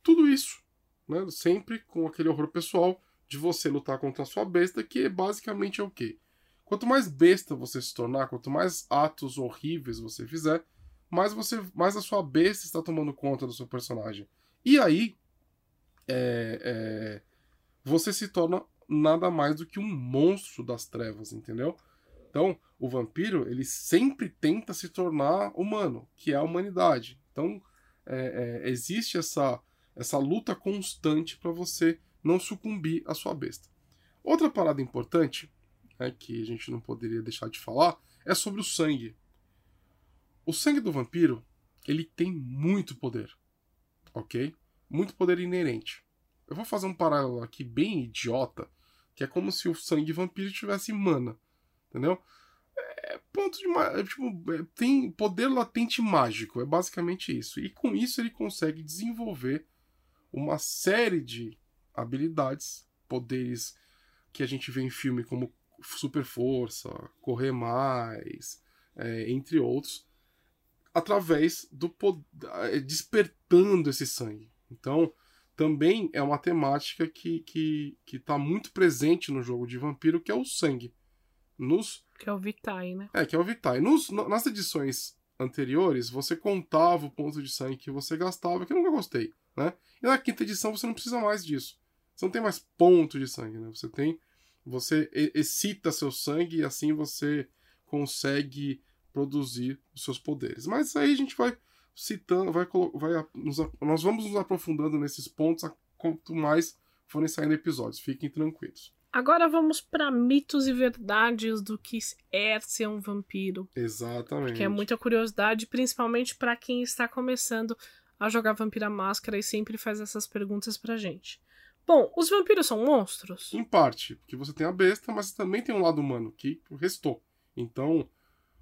Tudo isso, né, sempre com aquele horror pessoal de você lutar contra a sua besta, que basicamente é o quê? Quanto mais besta você se tornar, quanto mais atos horríveis você fizer, mais você, mais a sua besta está tomando conta do seu personagem. E aí, é, é, você se torna nada mais do que um monstro das trevas, entendeu? Então, o vampiro, ele sempre tenta se tornar humano, que é a humanidade. Então, é, é, existe essa, essa luta constante para você não sucumbir à sua besta. Outra parada importante, né, que a gente não poderia deixar de falar, é sobre o sangue. O sangue do vampiro, ele tem muito poder, ok? Muito poder inerente. Eu vou fazer um paralelo aqui bem idiota, que é como se o sangue vampiro tivesse mana, entendeu? É ponto de é, tipo, é, tem poder latente mágico, é basicamente isso. E com isso ele consegue desenvolver uma série de habilidades, poderes que a gente vê em filme como super força, correr mais, é, entre outros, através do poder, despertando esse sangue. Então, também é uma temática que que que está muito presente no jogo de vampiro, que é o sangue. Nos
que é o Vitae, né?
É, que é o Vitae. Nos, nas edições anteriores, você contava o ponto de sangue que você gastava, que eu nunca gostei, né? E na quinta edição você não precisa mais disso. Você não tem mais ponto de sangue, né? Você tem você excita seu sangue e assim você consegue produzir os seus poderes. Mas aí a gente vai citando, vai, vai nos, nós vamos nos aprofundando nesses pontos quanto mais forem saindo episódios. Fiquem tranquilos.
Agora vamos para mitos e verdades do que é ser um vampiro.
Exatamente.
Que é muita curiosidade, principalmente para quem está começando a jogar Vampira Máscara e sempre faz essas perguntas pra gente. Bom, os vampiros são monstros?
Em parte, porque você tem a besta, mas também tem um lado humano que restou. Então,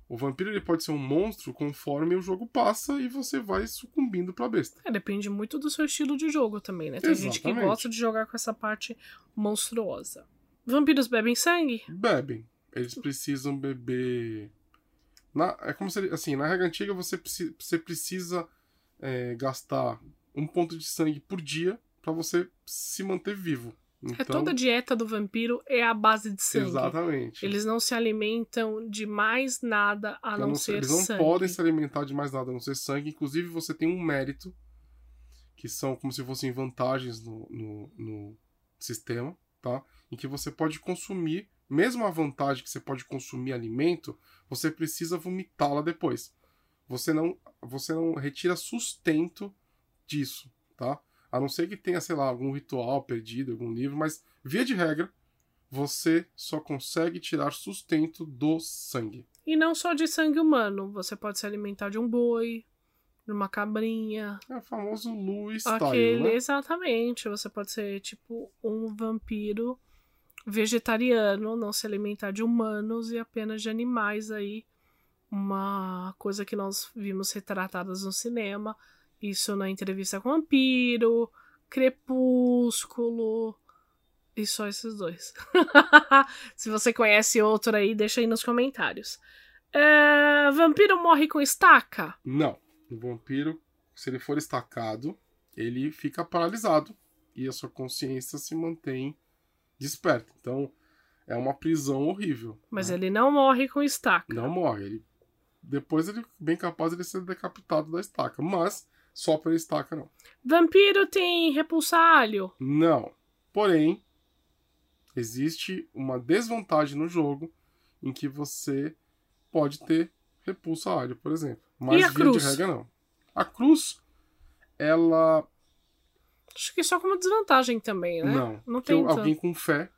o vampiro ele pode ser um monstro conforme o jogo passa e você vai sucumbindo pra besta.
É, depende muito do seu estilo de jogo também, né? Tem Exatamente. gente que gosta de jogar com essa parte monstruosa. Vampiros bebem sangue?
Bebem. Eles precisam beber. Na, é como se assim, na regra antiga você, você precisa é, gastar um ponto de sangue por dia para você se manter vivo.
É, então... É toda a dieta do vampiro é a base de sangue.
Exatamente.
Eles não se alimentam de mais nada a não, não, ser
eles sangue.
Eles não
podem se alimentar de mais nada a não ser sangue. Inclusive, você tem um mérito, que são como se fossem vantagens no, no, no sistema, tá? Em que você pode consumir, mesmo a vantagem que você pode consumir alimento, você precisa vomitá-la depois. Você não, você não retira sustento disso, tá? A não ser que tenha, sei lá, algum ritual perdido, algum livro, mas via de regra, você só consegue tirar sustento do sangue.
E não só de sangue humano, você pode se alimentar de um boi, de uma cabrinha.
É o famoso Lu style,
Aquele,
né?
Exatamente, você pode ser tipo um vampiro vegetariano, não se alimentar de humanos e apenas de animais aí. Uma coisa que nós vimos retratadas no cinema isso na entrevista com o vampiro, Crepúsculo, E só esses dois. Se você conhece outro aí, deixa aí nos comentários. É, vampiro morre com estaca?
Não. O vampiro, se ele for estacado, ele fica paralisado e a sua consciência se mantém desperta. Então, é uma prisão horrível.
Mas
né?
ele não morre com estaca.
Não morre. Ele... Depois ele é bem capaz de ele ser decapitado da estaca. Mas só pela estaca, não.
Vampiro tem repulsalho?
Não. Porém, existe uma desvantagem no jogo em que você pode ter repulsa a alho, por exemplo. Mas
E a
via
cruz?
de regra não. A cruz, ela.
Acho que só como desvantagem também, né?
Não.
Não tem
alguém com fé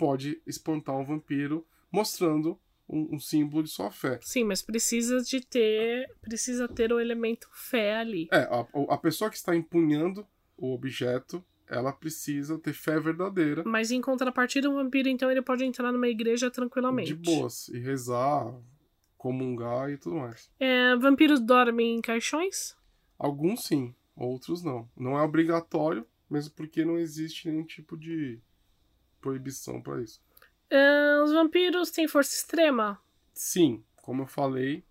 pode espantar um vampiro mostrando um, um símbolo de sua fé.
Sim, mas precisa de ter. Precisa ter o elemento fé ali.
É, a, a pessoa que está empunhando o objeto, ela precisa ter fé verdadeira.
Mas em contrapartida, um vampiro, então, ele pode entrar numa igreja tranquilamente.
De boas. E rezar, comungar e tudo mais.
É, vampiros dormem em caixões?
Alguns sim, outros não. Não é obrigatório, mesmo porque não existe nenhum tipo de proibição para isso.
É, os vampiros têm força extrema?
Sim, como eu falei,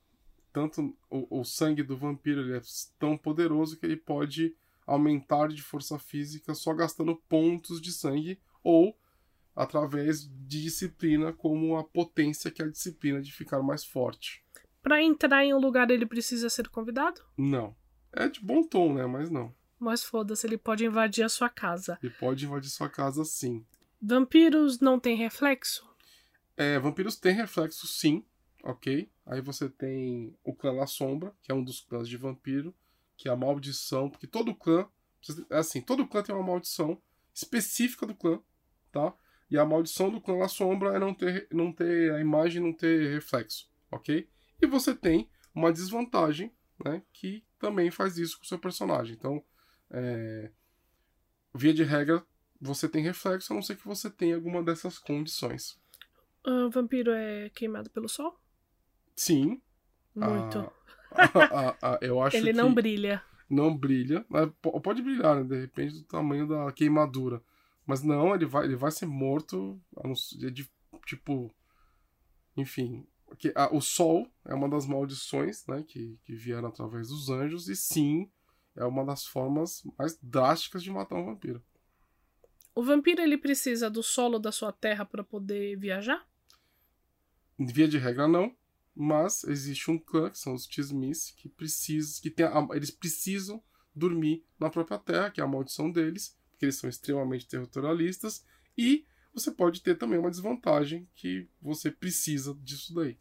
tanto o, o sangue do vampiro é tão poderoso que ele pode aumentar de força física só gastando pontos de sangue ou através de disciplina, como a potência que é a disciplina de ficar mais forte.
Pra entrar em um lugar, ele precisa ser convidado?
Não. É de bom tom, né? Mas não.
Mas foda-se, ele pode invadir a sua casa.
Ele pode invadir sua casa sim.
Vampiros não têm reflexo?
É, vampiros têm reflexo sim, ok? Aí você tem o clã La Sombra, que é um dos clãs de vampiro, que é a maldição, porque todo clã, é assim, todo clã tem uma maldição específica do clã, tá? E a maldição do clã La Sombra é não ter, não ter a imagem não ter reflexo, ok? E você tem uma desvantagem, né? Que também faz isso com o seu personagem. Então, é, via de regra, você tem reflexo, a não ser que você tenha alguma dessas condições.
O vampiro é queimado pelo sol?
Sim.
Muito.
a- a- a- eu acho
ele não brilha.
não brilha. Pode brilhar, né? De repente do tamanho da queimadura. Mas não, ele vai, ele vai ser morto. ser de- tipo. Enfim. que- o sol é uma das maldições né, que, que vieram através dos anjos. E sim, é uma das formas mais drásticas de matar um vampiro.
O vampiro ele precisa do solo da sua terra para poder viajar?
Via de regra, não. Mas existe um clã, que são os Tismis, que precisam. Que tem a- eles precisam dormir na própria terra, que é a maldição deles, porque eles são extremamente territorialistas. E você pode ter também uma desvantagem que você precisa disso daí.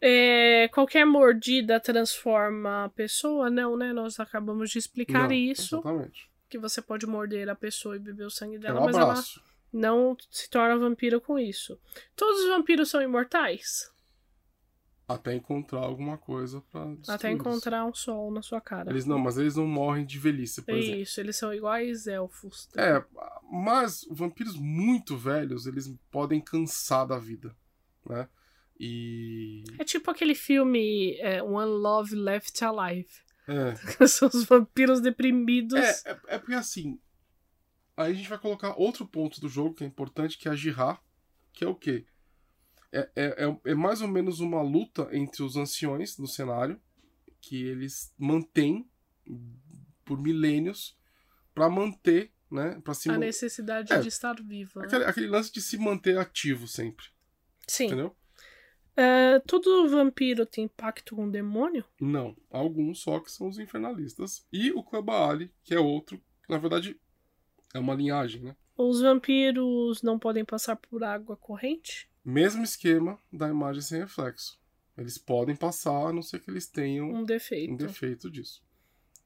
É, qualquer mordida transforma a pessoa? Não, né? Nós acabamos de explicar
Não,
isso.
Exatamente.
Que você pode morder a pessoa e beber o sangue
É
dela,
um
mas ela não se torna vampiro com isso. Todos os vampiros são imortais?
Até encontrar alguma coisa pra
Até encontrar um sol na sua cara.
Eles não, mas eles não morrem de velhice, por
É
exemplo.
isso, eles são iguais elfos.
É, mas vampiros muito velhos, eles podem cansar da vida, né? E...
É tipo aquele filme é, One Love Left Alive.
É,
São os vampiros deprimidos.
é, é, é porque assim, aí a gente vai colocar outro ponto do jogo que é importante, que é a Jihá, que é o quê? É, é, é, é mais ou menos uma luta entre os anciões do cenário, que eles mantêm por milênios para manter, né? Pra se
a
man-
necessidade
É.
de estar viva. né?
aquele, aquele lance de se manter ativo sempre,
Sim.
entendeu?
É, todo vampiro tem pacto com o demônio?
Não, alguns só que são os infernalistas. E o clã Baali, que é outro, que na verdade é uma linhagem, né?
Os vampiros não podem passar por água corrente?
Mesmo esquema da imagem sem reflexo. Eles podem passar, a não ser que eles tenham
Um defeito.
um defeito disso.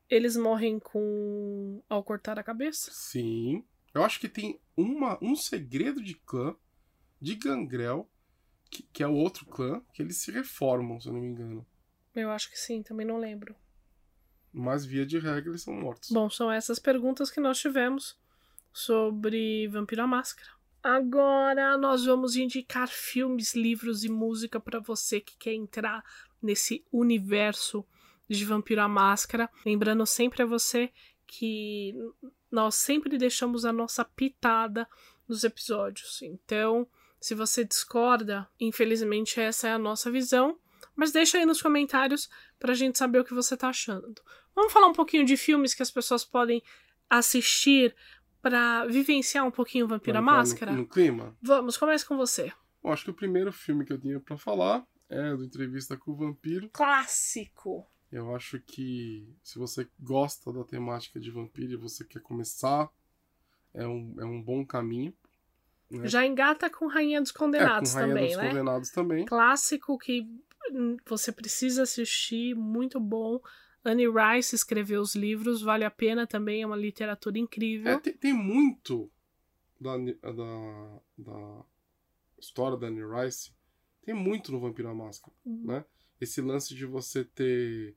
Eles morrem com. ao cortar a cabeça?
Sim. Eu acho que tem uma, um segredo de clã, de Gangrel, que, que é o outro clã, que eles se reformam, se eu não me engano.
Eu acho que sim, também não lembro.
Mas via de regra eles são mortos.
Bom, são essas perguntas que nós tivemos sobre Vampiro à Máscara. Agora nós vamos indicar filmes, livros e música para você que quer entrar nesse universo de Vampiro à Máscara. Lembrando sempre a você que nós sempre deixamos a nossa pitada nos episódios. Então, se você discorda, infelizmente essa é a nossa visão. Mas deixa aí nos comentários pra gente saber o que você tá achando. Vamos falar um pouquinho de filmes que as pessoas podem assistir para vivenciar um pouquinho o Vampiro à Máscara?
No, no clima?
Vamos, comece com você.
Bom, acho que o primeiro filme que eu tinha para falar é do Entrevista com o Vampiro.
Clássico!
Eu acho que se você gosta da temática de vampiro e você quer começar, é um, é um bom caminho.
Né? Já engata com Rainha dos Condenados
é, com Rainha
também,
dos
né?
Condenados também.
Clássico que você precisa assistir, muito bom. Annie Rice escreveu os livros, vale a pena também, é uma literatura incrível.
É, tem, tem, muito da, da, da, história da Annie Rice, tem muito no Vampiro à Máscara, uhum. né? Esse lance de você ter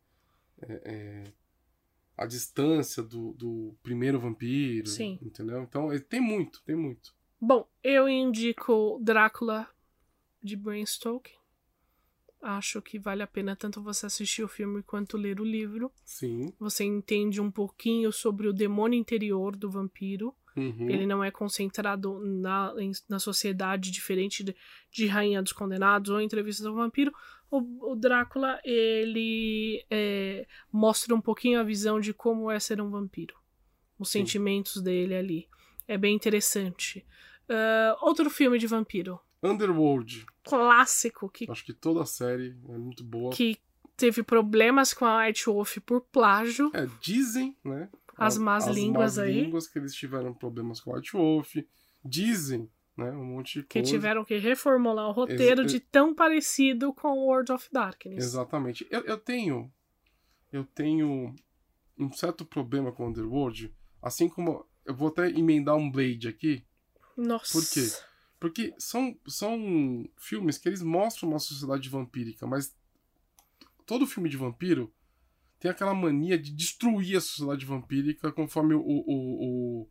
é, é, a distância do, do primeiro vampiro,
Sim.
entendeu? Então, tem muito, tem muito.
Bom, eu indico Drácula de Bram Stoker. Acho que vale a pena tanto você assistir o filme quanto ler o livro.
Sim.
Você entende um pouquinho sobre o demônio interior do vampiro.
Uhum.
Ele não é concentrado na, na sociedade diferente de, de Rainha dos Condenados ou Entrevista do Vampiro. O, o Drácula, ele é, mostra um pouquinho a visão de como é ser um vampiro. Os Sim. sentimentos dele ali. É bem interessante. Uh, outro filme de vampiro.
Underworld.
Clássico. Que,
Acho que toda a série é muito boa.
Que teve problemas com a White Wolf por plágio.
É, dizem, né?
As más
as
línguas
más
aí.
línguas que eles tiveram problemas com a White Wolf. Dizem, né? Um monte de
Que
coisa.
tiveram que reformular o roteiro
Ex
de tão parecido com World of Darkness.
Exatamente. Eu, eu tenho. Eu tenho um certo problema com Underworld. Assim como. Eu vou até emendar um Blade aqui.
Nossa.
Por quê? Porque são, são filmes que eles mostram uma sociedade vampírica, mas todo filme de vampiro tem aquela mania de destruir a sociedade vampírica conforme o, o,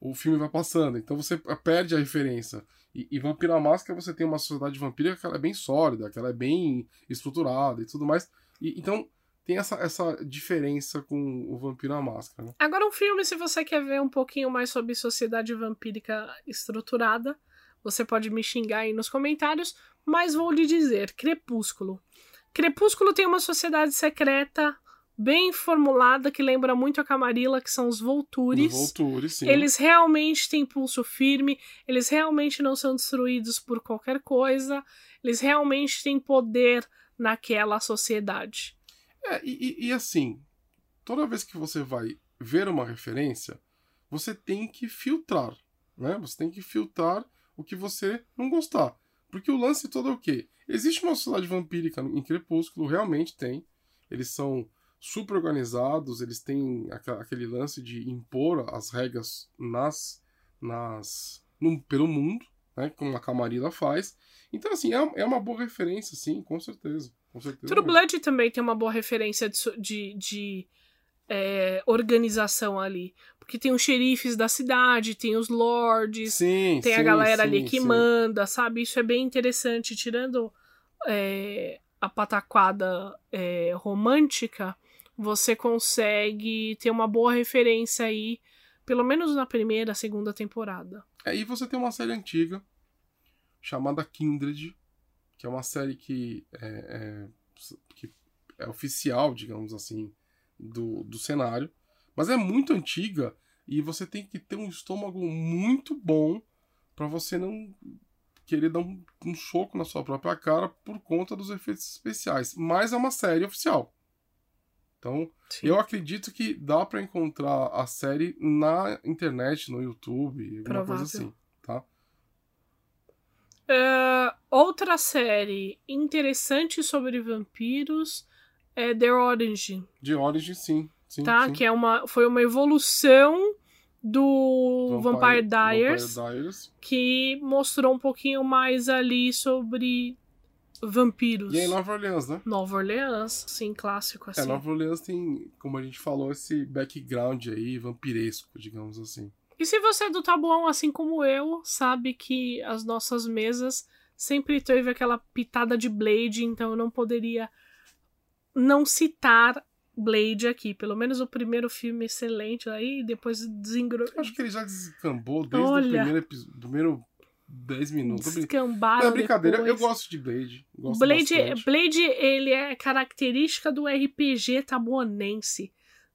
o, o filme vai passando. Então você perde a referência. E, e Vampiro à Máscara você tem uma sociedade vampírica que ela é bem sólida, que ela é bem estruturada e tudo mais. E, então tem essa, essa diferença com o Vampiro à Máscara. Né?
Agora um filme, se você quer ver um pouquinho mais sobre sociedade vampírica estruturada, você pode me xingar aí nos comentários, mas vou lhe dizer: Crepúsculo. Crepúsculo tem uma sociedade secreta bem formulada que lembra muito a Camarilla, que são os Voltures.
Voltures, sim.
Eles realmente têm pulso firme, eles realmente não são destruídos por qualquer coisa, eles realmente têm poder naquela sociedade.
É, e, e assim, toda vez que você vai ver uma referência, você tem que filtrar, né? Você tem que filtrar o que você não gostar. Porque o lance todo é o quê? Existe uma sociedade vampírica em Crepúsculo, realmente tem. Eles são super organizados, eles têm aquele lance de impor as regras nas, nas no, pelo mundo, né, como a Camarilla faz. Então, assim, é, é uma boa referência, sim, com certeza. Com certeza
True Blood também tem uma boa referência de, de, de é, organização ali. Porque tem os xerifes da cidade, tem os lords,
sim,
tem
sim,
a galera
sim,
ali que manda, sabe? Isso é bem interessante. Tirando é, a pataquada é, romântica, você consegue ter uma boa referência aí, pelo menos na primeira, segunda temporada.
Aí você tem uma série antiga chamada Kindred, que é uma série que é, é, que é oficial, digamos assim, do, do cenário, mas é muito antiga e você tem que ter um estômago muito bom para você não querer dar um, um, soco na sua própria cara por conta dos efeitos especiais. Mas é uma série oficial. Então, Sim. eu acredito que dá para encontrar a série na internet, no YouTube, alguma
Provável.
coisa assim?
Uh, outra série interessante sobre vampiros é The Origin.
The Origin, sim. sim
tá?
sim.
Que é uma, foi uma evolução do Vampire, Vampire, Diaries,
Vampire Diaries,
que mostrou um pouquinho mais ali sobre vampiros.
E é em Nova Orleans, né?
Nova Orleans, sim, clássico assim.
É, Nova Orleans tem, como a gente falou, esse background aí vampiresco, digamos assim.
E se você é do tabuão, assim como eu, sabe que as nossas mesas sempre teve aquela pitada de Blade, então eu não poderia não citar Blade aqui. Pelo menos o primeiro filme excelente aí, depois desengro...
Acho que ele já descambou desde
Olha.
o primeiro episódio. Primeiro 10 minutos.
Descambaram
Não, é brincadeira, eu
depois.
gosto de Blade. Gosto
Blade,
bastante.
Blade, ele é característica do RPG tabuanense,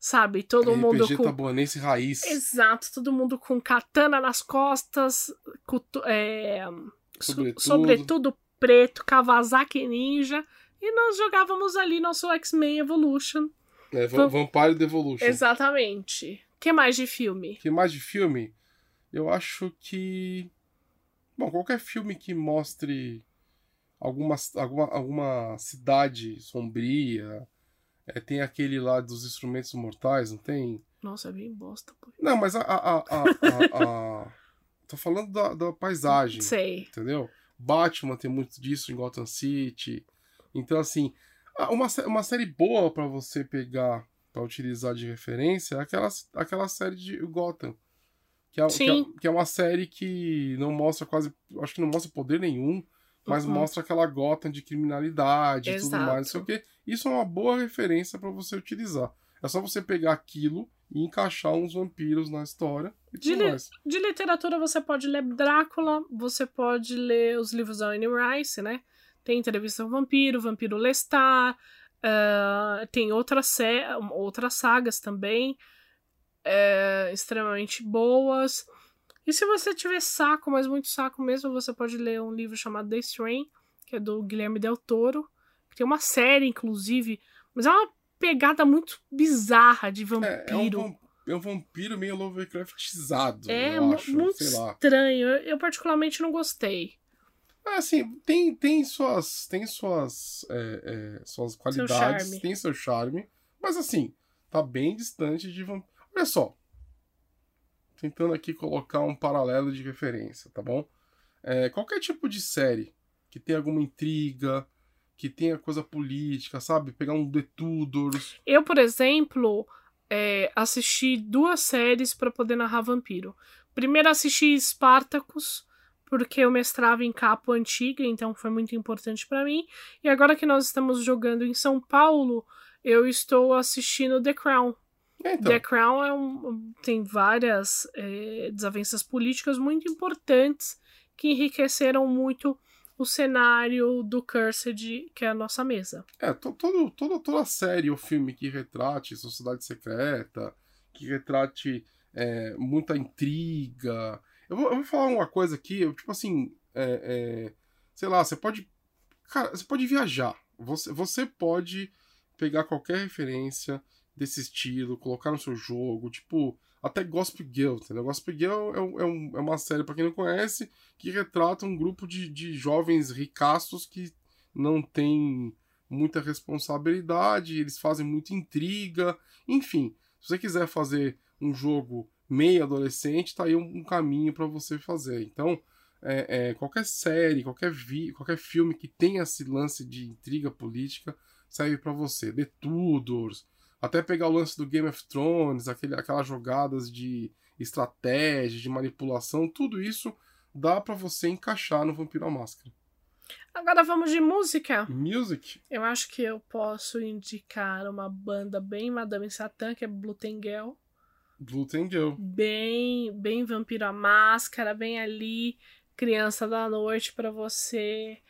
sabe? Todo
RPG
mundo com...
tabuanense raiz.
Exato, todo mundo com katana nas costas, cutu- é, so-
Sobretudo.
sobretudo preto, Kawasaki Ninja, e nós jogávamos ali nosso X-Men Evolution.
É, Va- Vampire Devolution.
Exatamente. que mais de filme?
que mais de filme? Eu acho que. Bom, qualquer filme que mostre alguma, alguma, alguma cidade sombria. É, tem aquele lá dos instrumentos mortais, não tem?
Nossa, é bem bosta, pô.
Não, mas a. a, a, a- Tô falando da, da paisagem.
Sei.
entendeu? Batman tem muito disso em Gotham City. Então, assim, uma, uma série boa pra você pegar pra utilizar de referência é aquela, aquela série de Gotham. Que é, que, é, que é uma série que não mostra quase. Acho que não mostra poder nenhum, mas
Uhum.
mostra aquela Gotham de criminalidade e tudo mais, não sei o quê. Isso é uma boa referência pra você utilizar. É só você pegar aquilo e encaixar uns vampiros na história e tudo
Dile-
mais.
De literatura você pode ler Drácula, você pode ler os livros da Anne Rice, né? Tem Entrevista ao Vampiro, Vampiro Lestat, ah, tem outras, sé- outras sagas também, eh, extremamente boas. E se você tiver saco, mas muito saco mesmo, você pode ler um livro chamado The Strain, que é do Guilherme Del Toro, que tem uma série, inclusive, mas é uma pegada muito bizarra de
É,
vampiro.
é um, vam- é um vampiro meio Lovecraftizado,
É
eu acho,
muito estranho. Eu, eu particularmente não gostei.
Ah, assim, tem, tem suas, tem suas, é, é, suas qualidades,
charme.
tem seu charme, mas assim, tá bem distante de vampiro. Olha só, tentando aqui colocar um paralelo de referência, tá bom? É, qualquer tipo de série que tenha alguma intriga, que tenha coisa política, sabe? Pegar um The Tudors,
Eu, por exemplo, é, assisti duas séries para poder narrar vampiro. Primeiro assisti Spartacus, porque eu mestrava em capo antiga, então foi muito importante para mim. E agora que nós estamos jogando em São Paulo, eu estou assistindo The Crown.
É, então,
The Crown é um- tem várias é, desavenças políticas muito importantes que enriqueceram muito o cenário do Cursed, que é a nossa mesa.
É, to, todo, toda, toda série ou filme que retrate sociedade secreta, que retrate é, muita intriga. Eu vou, eu vou falar uma coisa aqui, eu, tipo assim, é, é, sei lá, você pode. Cara, você pode viajar. Você, você pode pegar qualquer referência desse estilo, colocar no seu jogo, tipo, até Gospel Girl, entendeu? Gospel Girl é, é, um- é uma série, pra quem não conhece, que retrata um grupo de, de jovens ricaços que não tem muita responsabilidade, eles fazem muita intriga, enfim. Se você quiser fazer um jogo meio adolescente, tá aí um, um caminho para você fazer. Então, é, é, qualquer série, qualquer, vi, qualquer filme que tenha esse lance de intriga política serve para você. The Tudors, até pegar o lance do Game of Thrones, aquele, aquelas jogadas de estratégia, de manipulação, tudo isso dá para você encaixar no Vampiro à Máscara.
Agora vamos de música.
Music,
Eu acho que eu posso indicar uma banda bem Madame Satã, que é. Blue Girl. Bem, bem Vampiro à Máscara, bem ali, Criança da Noite, para você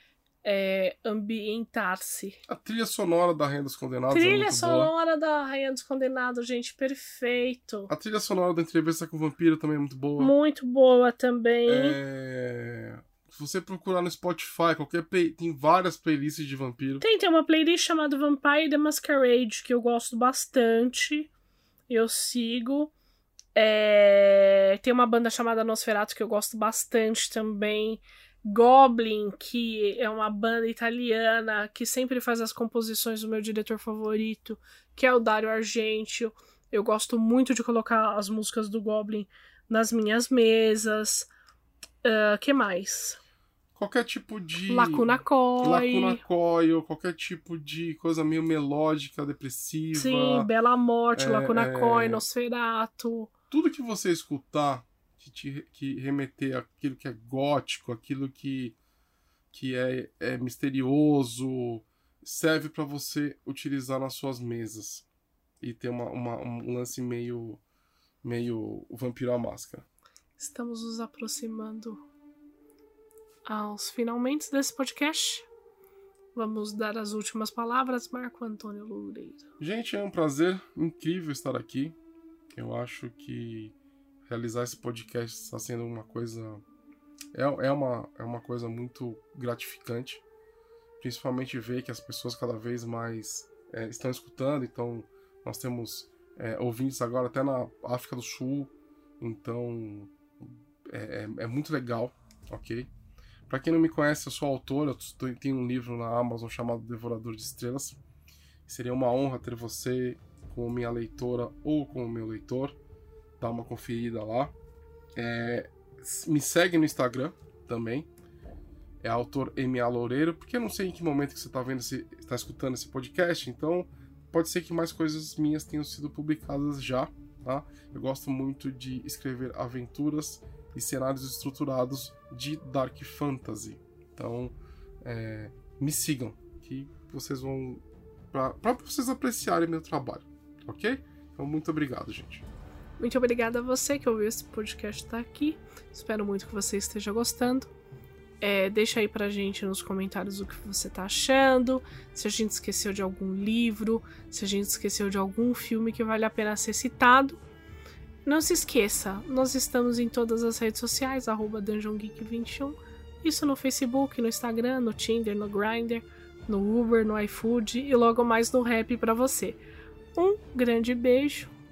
é, ambientar-se.
A trilha sonora da Rainha dos Condenados é
Trilha
boa.
sonora da Rainha dos Condenados, gente, perfeito.
A trilha sonora da entrevista com o vampiro também é muito boa.
Muito boa também.
É... Se você procurar no Spotify, qualquer play... tem várias playlists de vampiro.
Tem, tem uma playlist chamada Vampire the Masquerade, que eu gosto bastante. Eu sigo. É, Tem uma banda chamada Nosferatu que eu gosto bastante também. Goblin, que é uma banda italiana que sempre faz as composições do meu diretor favorito, que é o Dario Argentio. Eu gosto muito de colocar as músicas do Goblin nas minhas mesas. Ah, que mais?
Qualquer tipo de.
Lacuna Coil.
Lacuna Coil, qualquer tipo de coisa meio melódica, depressiva.
Sim, Bela Morte,
é,
Lacuna
é.
Coil, Nosferatu.
Tudo que você escutar que te que remeter aquilo que é gótico, aquilo que, que é, é misterioso, serve para você utilizar nas suas mesas. e ter uma, uma, um lance meio, meio Vampiro à Máscara.
Estamos nos aproximando aos finalmente desse podcast. Vamos dar as últimas palavras, Marco Antônio Loureiro.
Gente, é um prazer incrível estar aqui. Eu acho que realizar esse podcast está sendo uma coisa. É, é, uma, é uma coisa muito gratificante. Principalmente ver que as pessoas cada vez mais é, estão escutando. Então, nós temos é, ouvintes agora até na África do Sul. Então, é, é, é muito legal, ok? Para quem não me conhece, eu sou autor, eu tenho um livro na Amazon chamado Devorador de Estrelas. Seria uma honra ter você como minha leitora ou como meu leitor. Dá uma conferida lá. É, me segue no Instagram também. É autor MA Loureiro, porque eu não sei em que momento que você está vendo, está escutando esse podcast, então pode ser que mais coisas minhas tenham sido publicadas já, tá? Eu gosto muito de escrever aventuras e cenários estruturados de Dark Fantasy. Então, é, me sigam, que vocês vão. para vocês apreciarem meu trabalho, ok? Então, muito obrigado, gente.
Muito obrigada a você que ouviu esse podcast tá aqui. Espero muito que você esteja gostando. É, deixa aí pra gente nos comentários o que você tá achando, se a gente esqueceu de algum livro, se a gente esqueceu de algum filme que vale a pena ser citado. Não se esqueça, nós estamos em todas as redes sociais, arroba DungeonGeek21. Isso no Facebook, no Instagram, no Tinder, no Grindr, no Uber, no iFood e logo mais no Rap para você. Um grande beijo,